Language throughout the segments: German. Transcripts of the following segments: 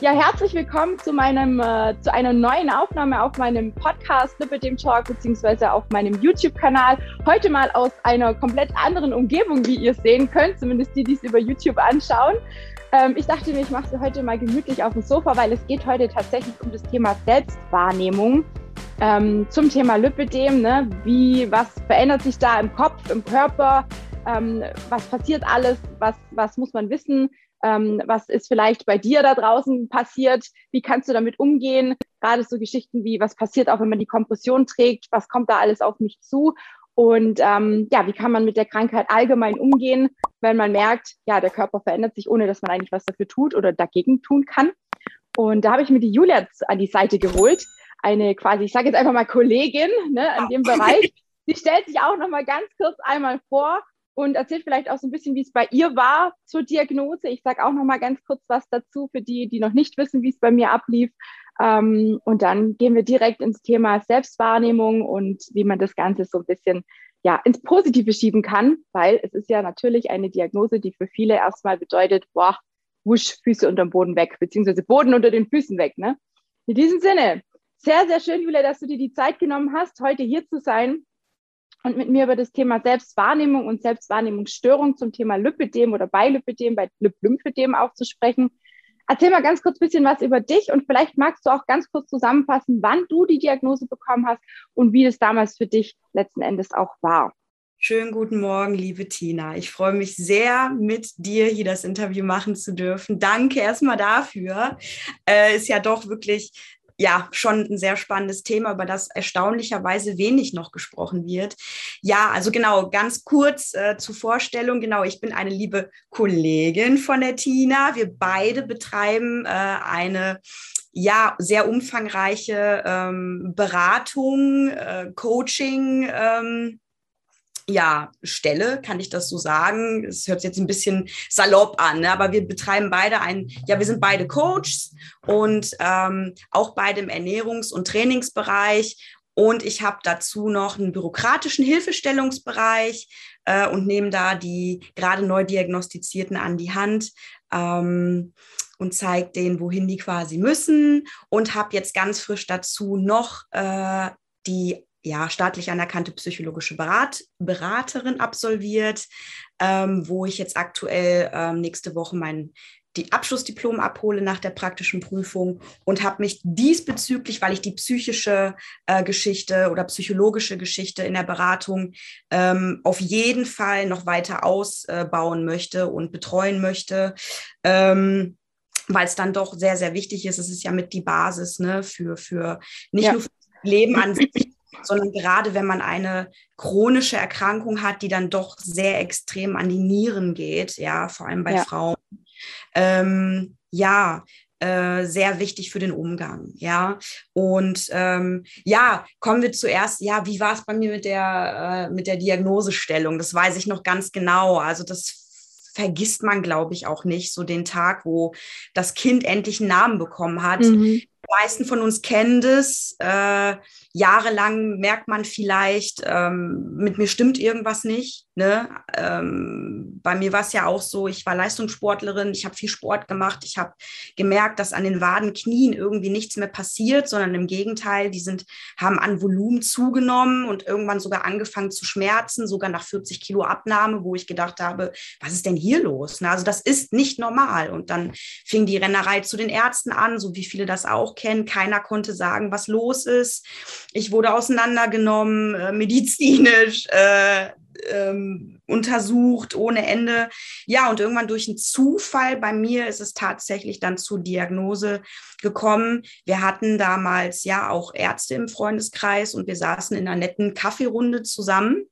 Ja, herzlich willkommen zu meinem äh, zu einer neuen Aufnahme auf meinem Podcast Lipidem Talk beziehungsweise auf meinem YouTube-Kanal. Heute mal aus einer komplett anderen Umgebung, wie ihr sehen könnt, zumindest die, die es über YouTube anschauen. Ähm, ich dachte mir, ich mache es heute mal gemütlich auf dem Sofa, weil es geht heute tatsächlich um das Thema Selbstwahrnehmung. Ähm, zum Thema Lipidem, ne? wie, was verändert sich da im Kopf, im Körper, ähm, was passiert alles, was, was muss man wissen, ähm, was ist vielleicht bei dir da draußen passiert, wie kannst du damit umgehen, gerade so Geschichten wie, was passiert auch, wenn man die Kompression trägt, was kommt da alles auf mich zu? Und ähm, ja, wie kann man mit der Krankheit allgemein umgehen, wenn man merkt, ja, der Körper verändert sich, ohne dass man eigentlich was dafür tut oder dagegen tun kann. Und da habe ich mir die Julia an die Seite geholt, eine quasi, ich sage jetzt einfach mal Kollegin ne, in dem Bereich. Sie stellt sich auch noch mal ganz kurz einmal vor und erzählt vielleicht auch so ein bisschen, wie es bei ihr war zur Diagnose. Ich sage auch noch mal ganz kurz was dazu für die, die noch nicht wissen, wie es bei mir ablief. Ähm, und dann gehen wir direkt ins Thema Selbstwahrnehmung und wie man das Ganze so ein bisschen ja, ins Positive schieben kann, weil es ist ja natürlich eine Diagnose, die für viele erstmal bedeutet, boah, wusch, Füße unterm Boden weg, beziehungsweise Boden unter den Füßen weg. Ne? In diesem Sinne, sehr, sehr schön, Julia, dass du dir die Zeit genommen hast, heute hier zu sein und mit mir über das Thema Selbstwahrnehmung und Selbstwahrnehmungsstörung zum Thema Lipidem oder bei Lipidem, bei Lymphedem auch zu sprechen. Erzähl mal ganz kurz ein bisschen was über dich und vielleicht magst du auch ganz kurz zusammenfassen, wann du die Diagnose bekommen hast und wie es damals für dich letzten Endes auch war. Schönen guten Morgen, liebe Tina. Ich freue mich sehr, mit dir hier das Interview machen zu dürfen. Danke erstmal dafür. Äh, ist ja doch wirklich ja schon ein sehr spannendes Thema, über das erstaunlicherweise wenig noch gesprochen wird. Ja, also genau, ganz kurz äh, zur Vorstellung. Genau, ich bin eine liebe Kollegin von der Tina. Wir beide betreiben äh, eine ja, sehr umfangreiche ähm, Beratung, äh, Coaching, ähm, ja, Stelle, kann ich das so sagen. Es hört sich jetzt ein bisschen salopp an, ne? aber wir betreiben beide ein, ja, wir sind beide Coaches und ähm, auch beide im Ernährungs- und Trainingsbereich. Und ich habe dazu noch einen bürokratischen Hilfestellungsbereich äh, und nehme da die gerade neu diagnostizierten an die Hand. Ähm, und zeige denen, wohin die quasi müssen und habe jetzt ganz frisch dazu noch äh, die ja, staatlich anerkannte psychologische Berat Beraterin absolviert, ähm, wo ich jetzt aktuell ähm, nächste Woche mein die Abschlussdiplom abhole nach der praktischen Prüfung und habe mich diesbezüglich, weil ich die psychische äh, Geschichte oder psychologische Geschichte in der Beratung ähm, auf jeden Fall noch weiter ausbauen möchte und betreuen möchte. Ähm, weil es dann doch sehr, sehr wichtig ist. Es ist ja mit die Basis ne, für, für nicht ja. nur für das Leben an sich, sondern gerade wenn man eine chronische Erkrankung hat, die dann doch sehr extrem an die Nieren geht, ja, vor allem bei ja. Frauen. Ähm, ja, äh, sehr wichtig für den Umgang, ja. Und ähm, ja, kommen wir zuerst, ja, wie war es bei mir mit der, äh, mit der Diagnosestellung? Das weiß ich noch ganz genau. Also das vergisst man, glaube ich, auch nicht, so den Tag, wo das Kind endlich einen Namen bekommen hat. Mhm. Die meisten von uns kennen das. Äh, jahrelang merkt man vielleicht, ähm, mit mir stimmt irgendwas nicht. Ne? Ähm, bei mir war es ja auch so, ich war Leistungssportlerin, ich habe viel Sport gemacht, ich habe gemerkt, dass an den Waden, Knien irgendwie nichts mehr passiert, sondern im Gegenteil, die sind, haben an Volumen zugenommen und irgendwann sogar angefangen zu schmerzen, sogar nach 40 Kilo Abnahme, wo ich gedacht habe, was ist denn hier los? Ne? Also das ist nicht normal. Und dann fing die Rennerei zu den Ärzten an, so wie viele das auch kennen. Keiner konnte sagen, was los ist. Ich wurde auseinandergenommen, äh, medizinisch, äh, ähm, untersucht ohne Ende. Ja, und irgendwann durch einen Zufall bei mir ist es tatsächlich dann zur Diagnose gekommen. Wir hatten damals ja auch Ärzte im Freundeskreis und wir saßen in einer netten Kaffeerunde zusammen.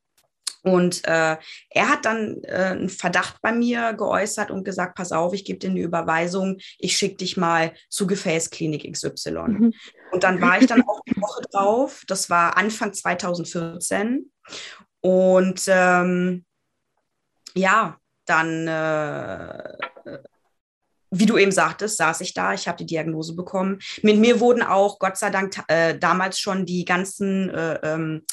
Und äh, er hat dann äh, einen Verdacht bei mir geäußert und gesagt, pass auf, ich gebe dir eine Überweisung, ich schicke dich mal zu Gefäßklinik XY. Mhm. Und dann war ich dann auch eine Woche drauf, das war Anfang 2014. Und ähm, ja, dann, äh, wie du eben sagtest, saß ich da, ich habe die Diagnose bekommen. Mit mir wurden auch, Gott sei Dank, äh, damals schon die ganzen äh, ähm,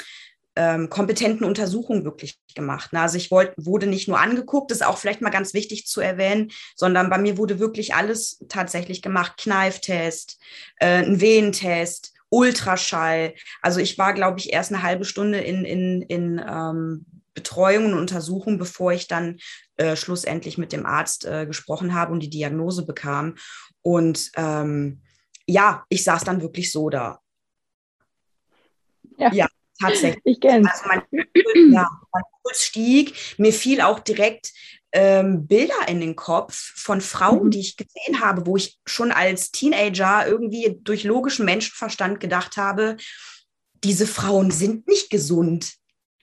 ähm, kompetenten Untersuchung wirklich gemacht. Ne? Also ich wollt, wurde nicht nur angeguckt, das ist auch vielleicht mal ganz wichtig zu erwähnen, sondern bei mir wurde wirklich alles tatsächlich gemacht. Kneiftest, äh, ein Wehentest, Ultraschall. Also ich war, glaube ich, erst eine halbe Stunde in, in, in ähm, Betreuung und Untersuchung, bevor ich dann äh, schlussendlich mit dem Arzt äh, gesprochen habe und die Diagnose bekam. Und ähm, ja, ich saß dann wirklich so da. Ja, ja tatsächlich. Ich kenne also mein, ja, mein Puls stieg. Mir fiel auch direkt ähm, Bilder in den Kopf von Frauen, mhm. die ich gesehen habe, wo ich schon als Teenager irgendwie durch logischen Menschenverstand gedacht habe, diese Frauen sind nicht gesund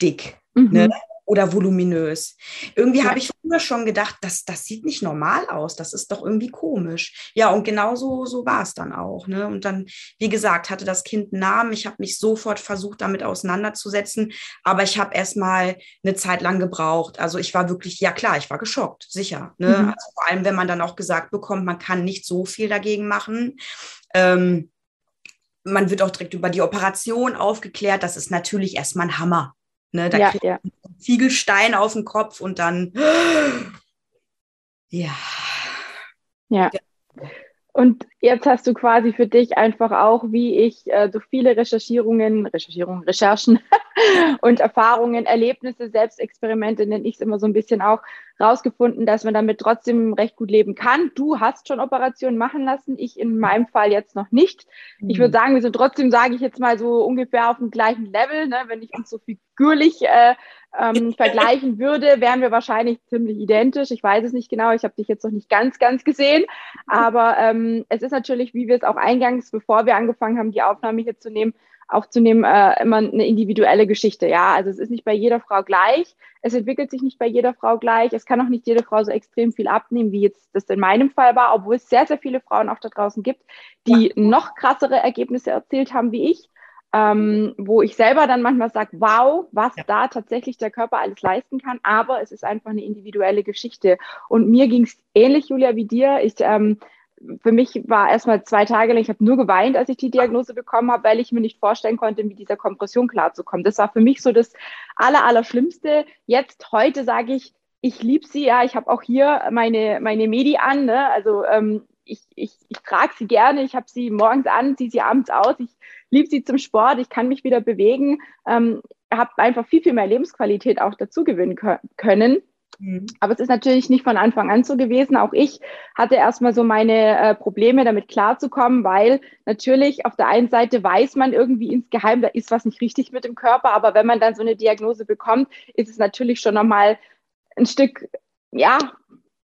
dick. Ne? Mhm. Ne? Oder voluminös. Irgendwie ja. habe ich früher schon gedacht, das, das sieht nicht normal aus, das ist doch irgendwie komisch. Ja, und genau so, so war es dann auch. Ne? Und dann, wie gesagt, hatte das Kind einen Namen. Ich habe mich sofort versucht, damit auseinanderzusetzen, aber ich habe erst mal eine Zeit lang gebraucht. Also ich war wirklich, ja klar, ich war geschockt, sicher. Ne? Mhm. Also vor allem, wenn man dann auch gesagt bekommt, man kann nicht so viel dagegen machen. Ähm, man wird auch direkt über die Operation aufgeklärt. Das ist natürlich erstmal ein Hammer. Ne, da ja, ja. Ziegelstein auf den Kopf und dann ja. Ja. Und jetzt hast du quasi für dich einfach auch, wie ich äh, durch viele Recherchierungen, Recherchierungen, Recherchen und Erfahrungen, Erlebnisse, Selbstexperimente, nenne ich es immer so ein bisschen auch, rausgefunden, dass man damit trotzdem recht gut leben kann. Du hast schon Operationen machen lassen, ich in meinem Fall jetzt noch nicht. Mhm. Ich würde sagen, wir sind trotzdem, sage ich jetzt mal so ungefähr auf dem gleichen Level. Ne? Wenn ich uns so figürlich äh, ähm, vergleichen würde, wären wir wahrscheinlich ziemlich identisch. Ich weiß es nicht genau, ich habe dich jetzt noch nicht ganz, ganz gesehen. Aber ähm, es ist natürlich, wie wir es auch eingangs, bevor wir angefangen haben, die Aufnahme hier zu nehmen, aufzunehmen, äh, immer eine individuelle Geschichte. Ja, also es ist nicht bei jeder Frau gleich. Es entwickelt sich nicht bei jeder Frau gleich. Es kann auch nicht jede Frau so extrem viel abnehmen, wie jetzt das in meinem Fall war, obwohl es sehr, sehr viele Frauen auch da draußen gibt, die noch krassere Ergebnisse erzielt haben wie ich ähm, wo ich selber dann manchmal sage, wow, was ja. da tatsächlich der Körper alles leisten kann, aber es ist einfach eine individuelle Geschichte. Und mir ging es ähnlich, Julia, wie dir. Ich, ähm, für mich war erstmal zwei Tage lang, ich habe nur geweint, als ich die Diagnose bekommen habe, weil ich mir nicht vorstellen konnte, mit dieser Kompression klarzukommen. Das war für mich so das Aller, Allerschlimmste. Jetzt, heute sage ich, ich liebe sie, ja, ich habe auch hier meine, meine Medi an, ne? also ähm, ich, ich, ich trage sie gerne, ich habe sie morgens an, ziehe sie abends aus, ich liebe sie zum Sport, ich kann mich wieder bewegen, ähm, habe einfach viel, viel mehr Lebensqualität auch dazu gewinnen können. Mhm. Aber es ist natürlich nicht von Anfang an so gewesen. Auch ich hatte erstmal so meine äh, Probleme, damit klarzukommen, weil natürlich auf der einen Seite weiß man irgendwie insgeheim, da ist was nicht richtig mit dem Körper. Aber wenn man dann so eine Diagnose bekommt, ist es natürlich schon nochmal ein Stück, ja,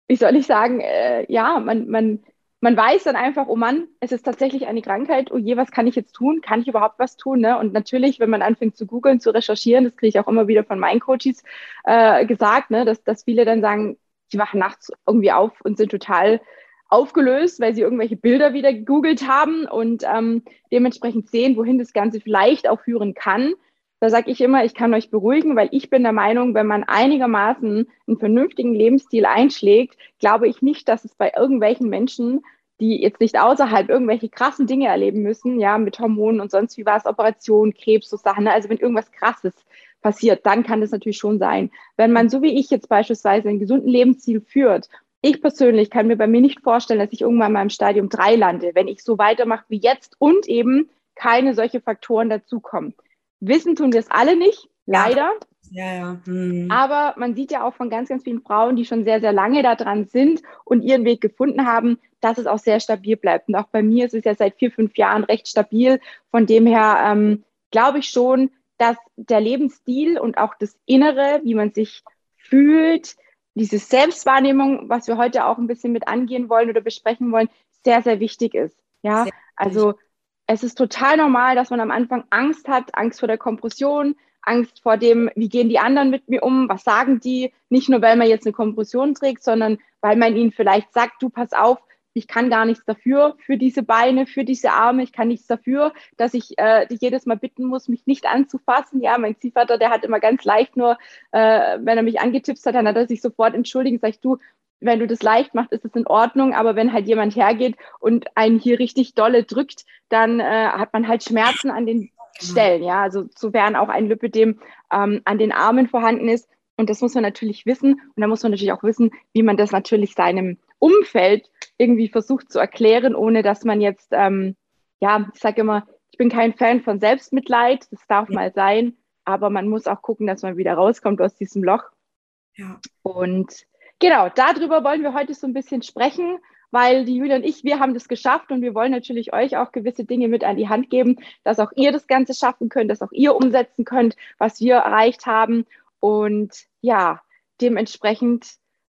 wie soll ich sagen, äh, ja, man, man man weiß dann einfach, oh Mann, es ist tatsächlich eine Krankheit, oh je, was kann ich jetzt tun? Kann ich überhaupt was tun? Ne? Und natürlich, wenn man anfängt zu googeln, zu recherchieren, das kriege ich auch immer wieder von meinen Coaches äh, gesagt, ne, dass, dass viele dann sagen, die wachen nachts irgendwie auf und sind total aufgelöst, weil sie irgendwelche Bilder wieder gegoogelt haben und ähm, dementsprechend sehen, wohin das Ganze vielleicht auch führen kann. Da sage ich immer, ich kann euch beruhigen, weil ich bin der Meinung, wenn man einigermaßen einen vernünftigen Lebensstil einschlägt, glaube ich nicht, dass es bei irgendwelchen Menschen, die jetzt nicht außerhalb irgendwelche krassen Dinge erleben müssen, ja, mit Hormonen und sonst wie war es, Operation, Krebs, so Sachen, ne? also wenn irgendwas krasses passiert, dann kann das natürlich schon sein. Wenn man, so wie ich jetzt beispielsweise, einen gesunden Lebensstil führt ich persönlich kann mir bei mir nicht vorstellen, dass ich irgendwann mal im Stadium 3 lande, wenn ich so weitermache wie jetzt und eben keine solche Faktoren dazukommen. Wissen tun wir es alle nicht, leider. Ja, ja. Hm. Aber man sieht ja auch von ganz, ganz vielen Frauen, die schon sehr, sehr lange da dran sind und ihren Weg gefunden haben, dass es auch sehr stabil bleibt. Und auch bei mir ist es ja seit vier, fünf Jahren recht stabil. Von dem her ähm, glaube ich schon, dass der Lebensstil und auch das Innere, wie man sich fühlt, diese Selbstwahrnehmung, was wir heute auch ein bisschen mit angehen wollen oder besprechen wollen, sehr, sehr wichtig ist. Ja, also es ist total normal, dass man am Anfang Angst hat, Angst vor der Kompression, Angst vor dem, wie gehen die anderen mit mir um, was sagen die, nicht nur, weil man jetzt eine Kompression trägt, sondern weil man ihnen vielleicht sagt, du pass auf, ich kann gar nichts dafür, für diese Beine, für diese Arme, ich kann nichts dafür, dass ich äh, dich jedes Mal bitten muss, mich nicht anzufassen. Ja, mein Ziehvater, der hat immer ganz leicht nur, äh, wenn er mich angetippt hat, dann hat er sich sofort entschuldigt, sag ich, du, wenn du das leicht machst, ist es in Ordnung, aber wenn halt jemand hergeht und einen hier richtig dolle drückt, dann äh, hat man halt Schmerzen an den Stellen, ja, also sofern auch ein Lipödem ähm, an den Armen vorhanden ist. Und das muss man natürlich wissen. Und da muss man natürlich auch wissen, wie man das natürlich seinem Umfeld irgendwie versucht zu erklären, ohne dass man jetzt, ähm, ja, ich sage immer, ich bin kein Fan von Selbstmitleid, das darf ja. mal sein, aber man muss auch gucken, dass man wieder rauskommt aus diesem Loch. Ja. Und genau, darüber wollen wir heute so ein bisschen sprechen, weil die Julia und ich, wir haben das geschafft und wir wollen natürlich euch auch gewisse Dinge mit an die Hand geben, dass auch ihr das Ganze schaffen könnt, dass auch ihr umsetzen könnt, was wir erreicht haben. Und ja, dementsprechend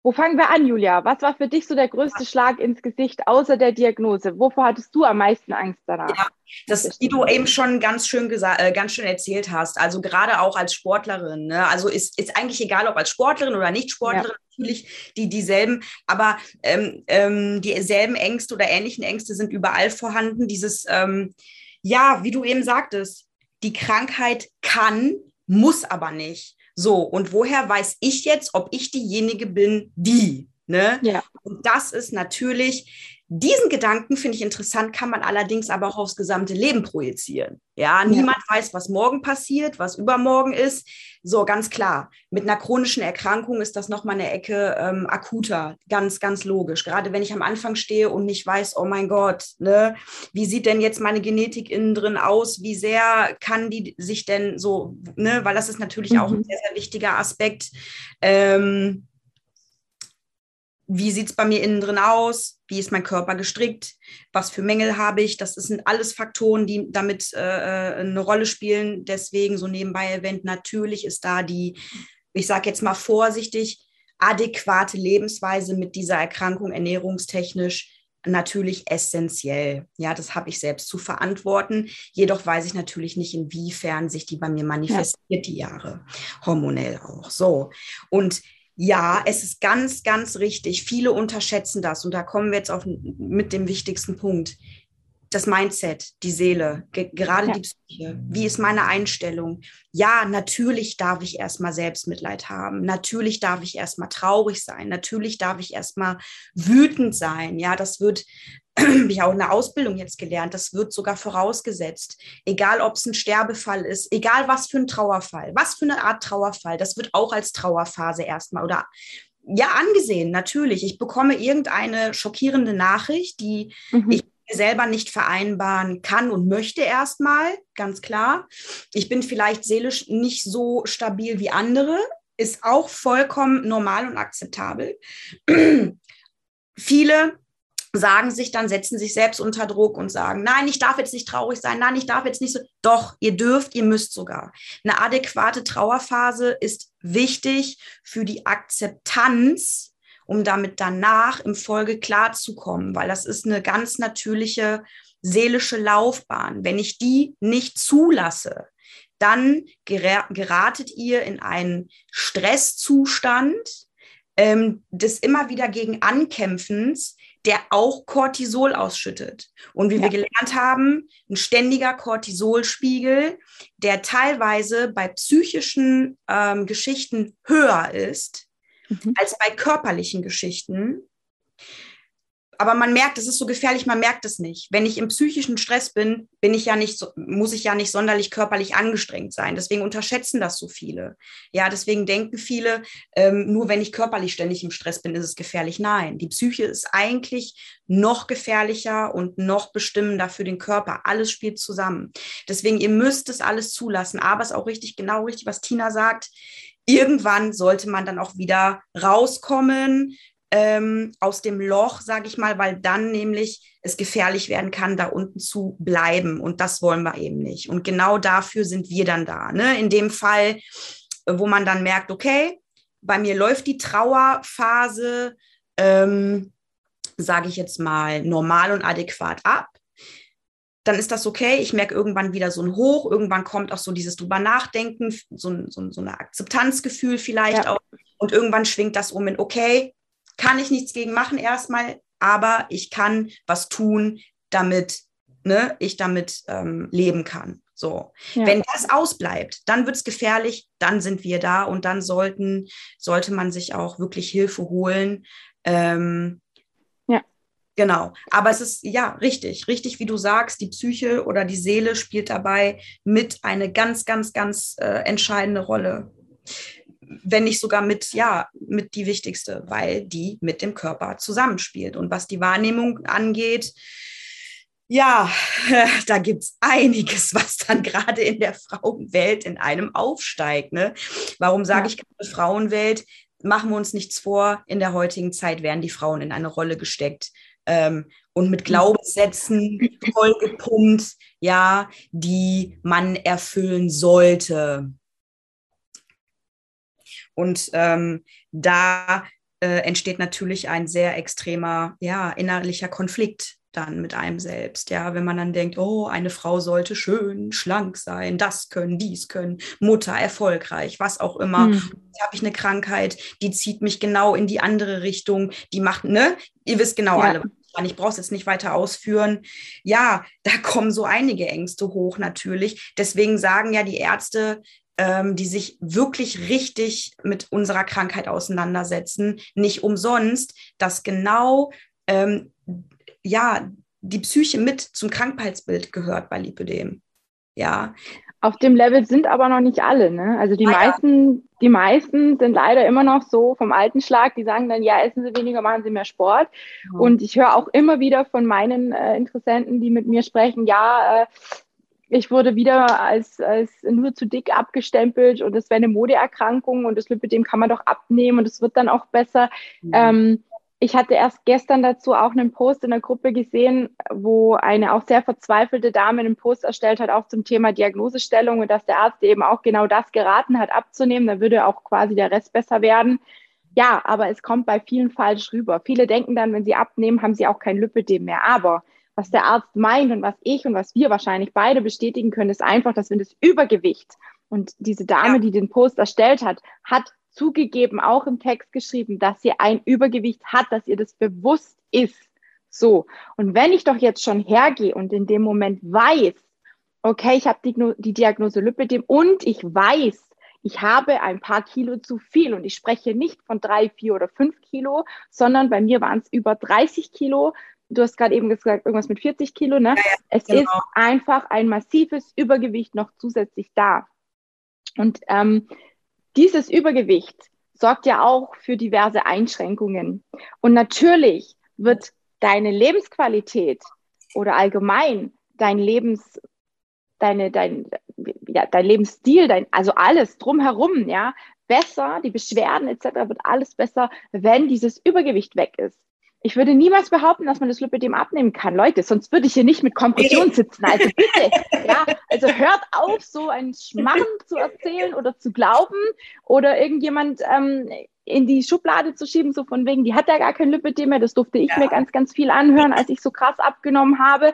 wo fangen wir an, Julia? Was war für dich so der größte Schlag ins Gesicht außer der Diagnose? Wovor hattest du am meisten Angst danach? Ja, das, wie du eben schon ganz schön gesagt, äh, ganz schön erzählt hast. Also gerade auch als Sportlerin. Ne? Also ist, ist eigentlich egal, ob als Sportlerin oder nicht Sportlerin. Ja. Natürlich die dieselben, aber ähm, ähm, dieselben Ängste oder ähnlichen Ängste sind überall vorhanden. Dieses, ähm, ja, wie du eben sagtest, die Krankheit kann, muss aber nicht. So, und woher weiß ich jetzt, ob ich diejenige bin, die? Ne? Ja. Und das ist natürlich, diesen Gedanken finde ich interessant, kann man allerdings aber auch aufs gesamte Leben projizieren. Ja, ja, niemand weiß, was morgen passiert, was übermorgen ist. So, ganz klar. Mit einer chronischen Erkrankung ist das nochmal eine Ecke ähm, akuter. Ganz, ganz logisch. Gerade wenn ich am Anfang stehe und nicht weiß, oh mein Gott, ne, wie sieht denn jetzt meine Genetik innen drin aus? Wie sehr kann die sich denn so, ne, weil das ist natürlich mhm. auch ein sehr, sehr wichtiger Aspekt. Ähm, wie sieht es bei mir innen drin aus, wie ist mein Körper gestrickt, was für Mängel habe ich. Das sind alles Faktoren, die damit äh, äh, eine Rolle spielen. Deswegen so nebenbei erwähnt, natürlich ist da die, ich sage jetzt mal vorsichtig, adäquate Lebensweise mit dieser Erkrankung ernährungstechnisch natürlich essentiell. Ja, das habe ich selbst zu verantworten. Jedoch weiß ich natürlich nicht, inwiefern sich die bei mir manifestiert, ja. die Jahre, hormonell auch. So. Und ja, es ist ganz, ganz richtig. Viele unterschätzen das und da kommen wir jetzt auf mit dem wichtigsten Punkt. Das Mindset, die Seele, gerade ja. die Psyche. Wie ist meine Einstellung? Ja, natürlich darf ich erstmal Selbstmitleid haben. Natürlich darf ich erstmal traurig sein. Natürlich darf ich erstmal wütend sein. Ja, das wird habe ich auch in der Ausbildung jetzt gelernt, das wird sogar vorausgesetzt. Egal, ob es ein Sterbefall ist, egal was für ein Trauerfall, was für eine Art Trauerfall, das wird auch als Trauerphase erstmal oder ja angesehen, natürlich. Ich bekomme irgendeine schockierende Nachricht, die mhm. ich selber nicht vereinbaren kann und möchte erstmal, ganz klar. Ich bin vielleicht seelisch nicht so stabil wie andere, ist auch vollkommen normal und akzeptabel. Viele sagen sich dann, setzen sich selbst unter Druck und sagen, nein, ich darf jetzt nicht traurig sein, nein, ich darf jetzt nicht so. Doch, ihr dürft, ihr müsst sogar. Eine adäquate Trauerphase ist wichtig für die Akzeptanz, um damit danach im Folge klarzukommen, weil das ist eine ganz natürliche seelische Laufbahn. Wenn ich die nicht zulasse, dann geratet ihr in einen Stresszustand, ähm, des immer wieder gegen Ankämpfens, der auch Cortisol ausschüttet. Und wie ja. wir gelernt haben, ein ständiger Cortisolspiegel, der teilweise bei psychischen ähm, Geschichten höher ist mhm. als bei körperlichen Geschichten aber man merkt, es ist so gefährlich, man merkt es nicht. Wenn ich im psychischen Stress bin, bin ich ja nicht muss ich ja nicht sonderlich körperlich angestrengt sein. Deswegen unterschätzen das so viele. Ja, deswegen denken viele, ähm, nur wenn ich körperlich ständig im Stress bin, ist es gefährlich. Nein, die Psyche ist eigentlich noch gefährlicher und noch bestimmender für den Körper. Alles spielt zusammen. Deswegen, ihr müsst es alles zulassen. Aber es ist auch richtig, genau richtig, was Tina sagt. Irgendwann sollte man dann auch wieder rauskommen, ähm, aus dem Loch, sage ich mal, weil dann nämlich es gefährlich werden kann, da unten zu bleiben. Und das wollen wir eben nicht. Und genau dafür sind wir dann da. Ne? In dem Fall, wo man dann merkt, okay, bei mir läuft die Trauerphase, ähm, sage ich jetzt mal, normal und adäquat ab dann ist das okay. Ich merke irgendwann wieder so ein Hoch, irgendwann kommt auch so dieses drüber nachdenken, so, so, so eine Akzeptanzgefühl vielleicht ja. auch. Und irgendwann schwingt das um in, okay, kann ich nichts gegen machen erstmal, aber ich kann was tun, damit ne, ich damit ähm, leben kann. So, ja. wenn das ausbleibt, dann wird es gefährlich, dann sind wir da und dann sollten, sollte man sich auch wirklich Hilfe holen. Ähm, ja. Genau. Aber es ist ja richtig, richtig, wie du sagst, die Psyche oder die Seele spielt dabei mit eine ganz, ganz, ganz äh, entscheidende Rolle. Wenn nicht sogar mit, ja, mit die wichtigste, weil die mit dem Körper zusammenspielt. Und was die Wahrnehmung angeht, ja, da gibt es einiges, was dann gerade in der Frauenwelt in einem aufsteigt. Ne? Warum sage ja. ich Frauenwelt? Machen wir uns nichts vor, in der heutigen Zeit werden die Frauen in eine Rolle gesteckt ähm, und mit Glaubenssätzen vollgepumpt, ja, die man erfüllen sollte. Und ähm, da äh, entsteht natürlich ein sehr extremer, ja, innerlicher Konflikt dann mit einem selbst. Ja, wenn man dann denkt, oh, eine Frau sollte schön, schlank sein, das können, dies können, Mutter, erfolgreich, was auch immer. Hm. Jetzt habe ich eine Krankheit, die zieht mich genau in die andere Richtung, die macht, ne? Ihr wisst genau ja. alle, ich brauche es jetzt nicht weiter ausführen. Ja, da kommen so einige Ängste hoch natürlich. Deswegen sagen ja die Ärzte, ähm, die sich wirklich richtig mit unserer Krankheit auseinandersetzen, nicht umsonst, dass genau ähm, ja, die Psyche mit zum Krankheitsbild gehört bei Lipödem. Ja. Auf dem Level sind aber noch nicht alle, ne? Also die ah, meisten, ja. die meisten sind leider immer noch so vom alten Schlag, die sagen dann, ja, essen Sie weniger, machen Sie mehr Sport. Mhm. Und ich höre auch immer wieder von meinen äh, Interessenten, die mit mir sprechen, ja, äh, ich wurde wieder als, als nur zu dick abgestempelt und das wäre eine Modeerkrankung und das Lipidem kann man doch abnehmen und es wird dann auch besser. Mhm. Ähm, ich hatte erst gestern dazu auch einen Post in der Gruppe gesehen, wo eine auch sehr verzweifelte Dame einen Post erstellt hat, auch zum Thema Diagnosestellung und dass der Arzt eben auch genau das geraten hat, abzunehmen. Da würde auch quasi der Rest besser werden. Ja, aber es kommt bei vielen falsch rüber. Viele denken dann, wenn sie abnehmen, haben sie auch kein Lipödem mehr. Aber was der Arzt meint und was ich und was wir wahrscheinlich beide bestätigen können, ist einfach, dass wenn das Übergewicht und diese Dame, ja. die den Post erstellt hat, hat zugegeben, auch im Text geschrieben, dass sie ein Übergewicht hat, dass ihr das bewusst ist. So. Und wenn ich doch jetzt schon hergehe und in dem Moment weiß, okay, ich habe die, die Diagnose Lipidem und ich weiß, ich habe ein paar Kilo zu viel und ich spreche nicht von drei, vier oder fünf Kilo, sondern bei mir waren es über 30 Kilo. Du hast gerade eben gesagt, irgendwas mit 40 Kilo, ne? Ja, ja, es genau. ist einfach ein massives Übergewicht noch zusätzlich da. Und ähm, dieses Übergewicht sorgt ja auch für diverse Einschränkungen. Und natürlich wird deine Lebensqualität oder allgemein dein Lebens, deine, dein, ja, dein Lebensstil, dein, also alles drumherum, ja, besser, die Beschwerden etc. wird alles besser, wenn dieses Übergewicht weg ist. Ich würde niemals behaupten, dass man das Lipidem abnehmen kann. Leute, sonst würde ich hier nicht mit Kompression sitzen. Also bitte, ja, also hört auf, so ein Schmarrn zu erzählen oder zu glauben oder irgendjemand ähm, in die Schublade zu schieben, so von wegen, die hat ja gar kein Lipidem mehr. Das durfte ich ja. mir ganz, ganz viel anhören, als ich so krass abgenommen habe,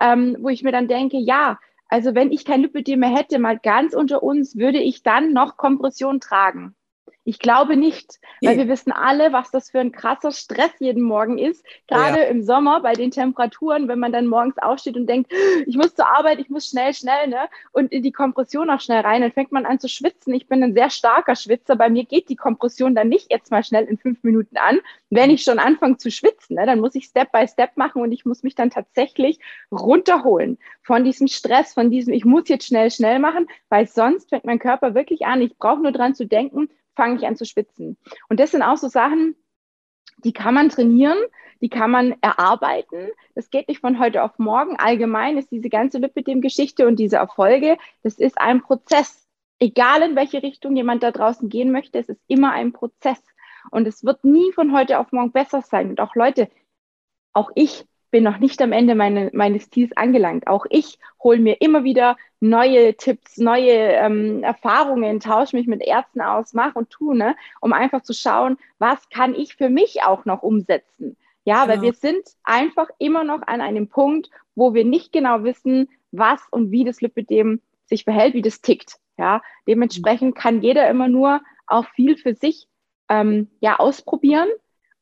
ähm, wo ich mir dann denke, ja, also wenn ich kein Lipidem mehr hätte, mal ganz unter uns, würde ich dann noch Kompression tragen. Ich glaube nicht, weil wir wissen alle, was das für ein krasser Stress jeden Morgen ist. Gerade ja. im Sommer bei den Temperaturen, wenn man dann morgens aufsteht und denkt, ich muss zur Arbeit, ich muss schnell, schnell, ne? Und in die Kompression auch schnell rein, dann fängt man an zu schwitzen. Ich bin ein sehr starker Schwitzer. Bei mir geht die Kompression dann nicht jetzt mal schnell in fünf Minuten an. Wenn ich schon anfange zu schwitzen, ne, dann muss ich Step by Step machen und ich muss mich dann tatsächlich runterholen von diesem Stress, von diesem, ich muss jetzt schnell, schnell machen, weil sonst fängt mein Körper wirklich an. Ich brauche nur dran zu denken, fange ich an zu schwitzen. Und das sind auch so Sachen, die kann man trainieren, die kann man erarbeiten. Das geht nicht von heute auf morgen. Allgemein ist diese ganze Lipidem-Geschichte und diese Erfolge, das ist ein Prozess. Egal in welche Richtung jemand da draußen gehen möchte, es ist immer ein Prozess. Und es wird nie von heute auf morgen besser sein. Und auch Leute, auch ich bin noch nicht am Ende meine, meines Ziels angelangt. Auch ich hole mir immer wieder neue Tipps, neue ähm, Erfahrungen, tausche mich mit Ärzten aus, mache und tue, ne, um einfach zu schauen, was kann ich für mich auch noch umsetzen. Ja, weil genau. wir sind einfach immer noch an einem Punkt, wo wir nicht genau wissen, was und wie das Lipidem sich verhält, wie das tickt. Ja, dementsprechend kann jeder immer nur auch viel für sich ähm, ja ausprobieren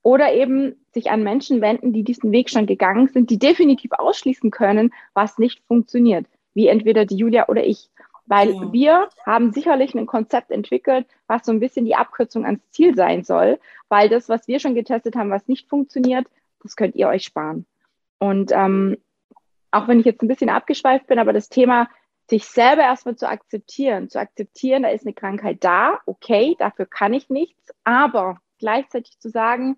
oder eben sich an Menschen wenden, die diesen Weg schon gegangen sind, die definitiv ausschließen können, was nicht funktioniert, wie entweder die Julia oder ich. Weil ja. wir haben sicherlich ein Konzept entwickelt, was so ein bisschen die Abkürzung ans Ziel sein soll, weil das, was wir schon getestet haben, was nicht funktioniert, das könnt ihr euch sparen. Und ähm, auch wenn ich jetzt ein bisschen abgeschweift bin, aber das Thema, sich selber erstmal zu akzeptieren, zu akzeptieren, da ist eine Krankheit da, okay, dafür kann ich nichts, aber gleichzeitig zu sagen,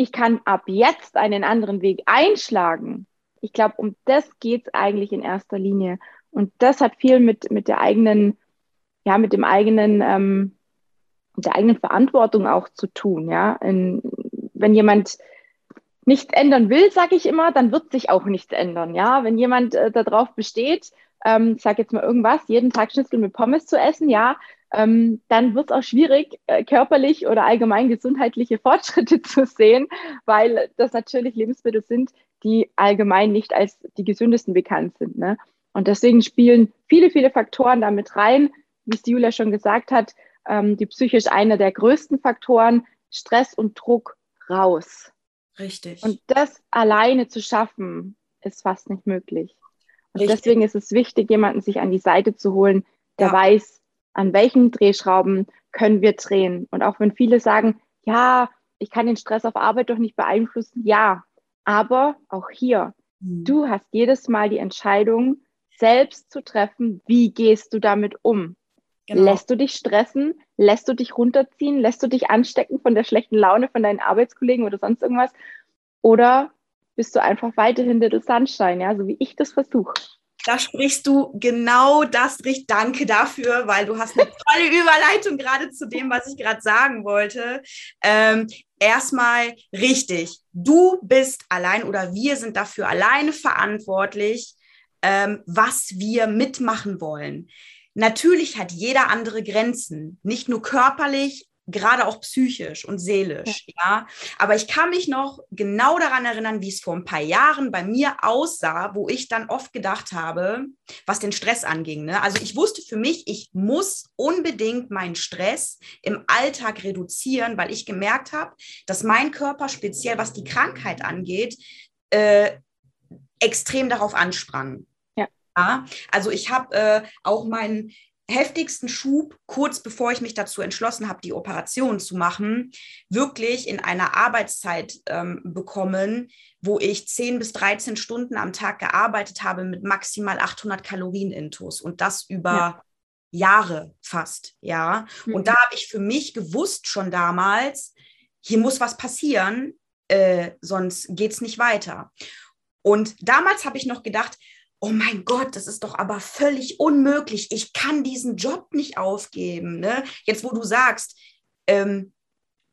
ich kann ab jetzt einen anderen Weg einschlagen. Ich glaube, um das geht es eigentlich in erster Linie. Und das hat viel mit, mit der eigenen, ja, mit dem eigenen, ähm, der eigenen Verantwortung auch zu tun. Ja, in, wenn jemand nichts ändern will, sage ich immer, dann wird sich auch nichts ändern. Ja, wenn jemand äh, darauf besteht, ähm, ich sage jetzt mal irgendwas, jeden Tag Schnitzel mit Pommes zu essen, ja, ähm, dann wird es auch schwierig, äh, körperlich oder allgemein gesundheitliche Fortschritte zu sehen, weil das natürlich Lebensmittel sind, die allgemein nicht als die gesündesten bekannt sind. Ne? Und deswegen spielen viele, viele Faktoren damit rein, wie es die Julia schon gesagt hat, ähm, die Psyche ist einer der größten Faktoren, Stress und Druck raus. Richtig. Und das alleine zu schaffen, ist fast nicht möglich. Und Richtig. deswegen ist es wichtig, jemanden sich an die Seite zu holen, der ja. weiß, an welchen Drehschrauben können wir drehen. Und auch wenn viele sagen, ja, ich kann den Stress auf Arbeit doch nicht beeinflussen, ja, aber auch hier, mhm. du hast jedes Mal die Entscheidung, selbst zu treffen, wie gehst du damit um. Genau. Lässt du dich stressen? Lässt du dich runterziehen? Lässt du dich anstecken von der schlechten Laune von deinen Arbeitskollegen oder sonst irgendwas? Oder bist du einfach weiterhin Little Sunshine, ja, so wie ich das versuche. Da sprichst du genau das richtig. Danke dafür, weil du hast eine tolle Überleitung gerade zu dem, was ich gerade sagen wollte. Ähm, erstmal richtig. Du bist allein oder wir sind dafür alleine verantwortlich, ähm, was wir mitmachen wollen. Natürlich hat jeder andere Grenzen, nicht nur körperlich, gerade auch psychisch und seelisch, ja. ja. Aber ich kann mich noch genau daran erinnern, wie es vor ein paar Jahren bei mir aussah, wo ich dann oft gedacht habe, was den Stress anging. Ne? Also ich wusste für mich, ich muss unbedingt meinen Stress im Alltag reduzieren, weil ich gemerkt habe, dass mein Körper speziell, was die Krankheit angeht, äh, extrem darauf ansprang. Ja. ja. Also ich habe äh, auch meinen heftigsten Schub, kurz bevor ich mich dazu entschlossen habe, die Operation zu machen, wirklich in einer Arbeitszeit ähm, bekommen, wo ich 10 bis 13 Stunden am Tag gearbeitet habe mit maximal 800 Kalorien intus und das über ja. Jahre fast, ja. Mhm. Und da habe ich für mich gewusst schon damals, hier muss was passieren, äh, sonst geht es nicht weiter. Und damals habe ich noch gedacht, oh mein Gott, das ist doch aber völlig unmöglich. Ich kann diesen Job nicht aufgeben. Ne? Jetzt, wo du sagst, ähm,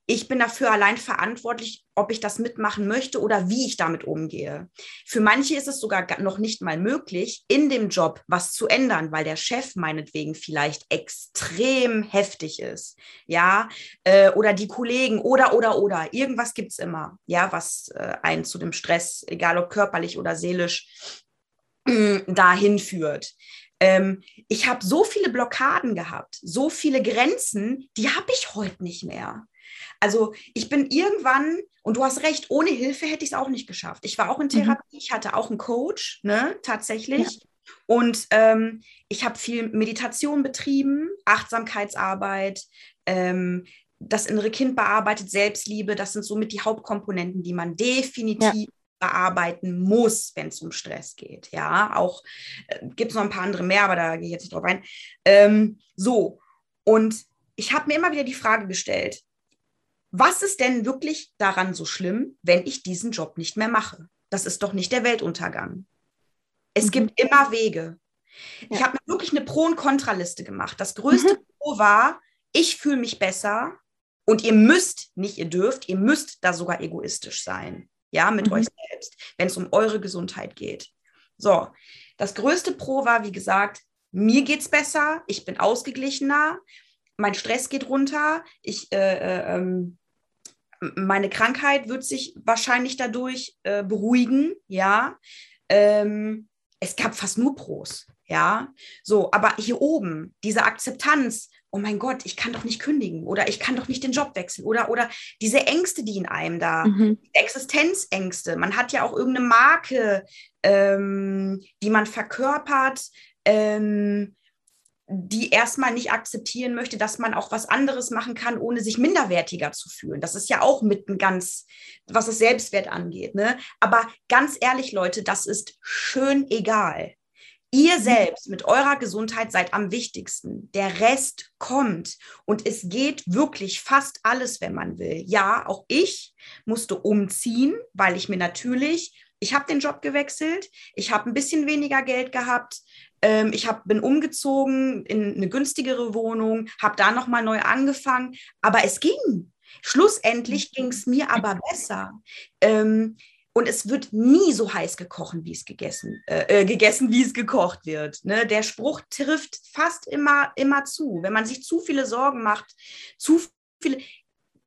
ich bin dafür allein verantwortlich, ob ich das mitmachen möchte oder wie ich damit umgehe. Für manche ist es sogar noch nicht mal möglich, in dem Job was zu ändern, weil der Chef meinetwegen vielleicht extrem heftig ist, ja, äh, oder die Kollegen oder oder oder irgendwas gibt es immer, ja, was äh, einen zu dem Stress, egal ob körperlich oder seelisch, dahin führt. Ähm, ich habe so viele Blockaden gehabt, so viele Grenzen, die habe ich heute nicht mehr. Also ich bin irgendwann, und du hast recht, ohne Hilfe hätte ich es auch nicht geschafft. Ich war auch in mhm. Therapie, mhm. ich hatte auch einen Coach, ne, tatsächlich. Ja. Und ähm, ich habe viel Meditation betrieben, Achtsamkeitsarbeit, ähm, das innere Kind bearbeitet, Selbstliebe, das sind somit die Hauptkomponenten, die man definitiv ja bearbeiten muss, wenn es um Stress geht. Ja, auch äh, gibt es noch ein paar andere mehr, aber da gehe ich jetzt nicht drauf ein. Ähm, so, und ich habe mir immer wieder die Frage gestellt, was ist denn wirklich daran so schlimm, wenn ich diesen Job nicht mehr mache? Das ist doch nicht der Weltuntergang. Es mhm. gibt immer Wege. Ja. Ich habe mir wirklich eine Pro- und Kontraliste gemacht. Das größte mhm. Pro war, ich fühle mich besser und ihr müsst, nicht ihr dürft, ihr müsst da sogar egoistisch sein ja, mit mhm. euch selbst, wenn es um eure Gesundheit geht. So, das größte Pro war, wie gesagt, mir geht es besser, ich bin ausgeglichener, mein Stress geht runter, ich, äh, äh, ähm, meine Krankheit wird sich wahrscheinlich dadurch äh, beruhigen, ja. Ähm, es gab fast nur Pros, ja. So, aber hier oben, diese Akzeptanz, oh mein Gott, ich kann doch nicht kündigen oder ich kann doch nicht den Job wechseln oder, oder diese Ängste, die in einem da, mhm. Existenzängste. Man hat ja auch irgendeine Marke, ähm, die man verkörpert. Ähm, die erstmal nicht akzeptieren möchte, dass man auch was anderes machen kann, ohne sich minderwertiger zu fühlen. Das ist ja auch mit ein ganz, was das Selbstwert angeht. Ne? Aber ganz ehrlich, Leute, das ist schön egal. Ihr mhm. selbst mit eurer Gesundheit seid am wichtigsten. Der Rest kommt und es geht wirklich fast alles, wenn man will. Ja, auch ich musste umziehen, weil ich mir natürlich, ich habe den Job gewechselt, ich habe ein bisschen weniger Geld gehabt, ähm, ich hab, bin umgezogen in eine günstigere Wohnung, habe da nochmal neu angefangen, aber es ging. Schlussendlich mhm. ging es mir aber besser. Ähm, und es wird nie so heiß gekochen, wie es gegessen, äh, äh, gegessen, wie es gekocht wird. Ne? Der Spruch trifft fast immer, immer zu. Wenn man sich zu viele Sorgen macht, zu viele,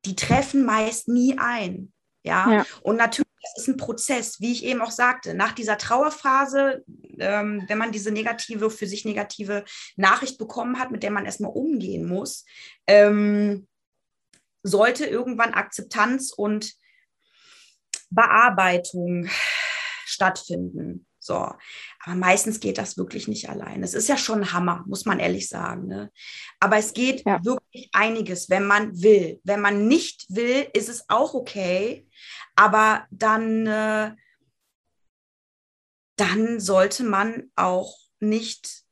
die treffen meist nie ein. Ja, ja. und natürlich das ist ein Prozess, wie ich eben auch sagte. Nach dieser Trauerphase, ähm, wenn man diese negative, für sich negative Nachricht bekommen hat, mit der man erstmal umgehen muss, ähm, sollte irgendwann Akzeptanz und Bearbeitung stattfinden. So, aber meistens geht das wirklich nicht allein. Es ist ja schon ein Hammer, muss man ehrlich sagen. Ne? Aber es geht ja. wirklich einiges, wenn man will. Wenn man nicht will, ist es auch okay. Aber dann, äh, dann sollte man auch nicht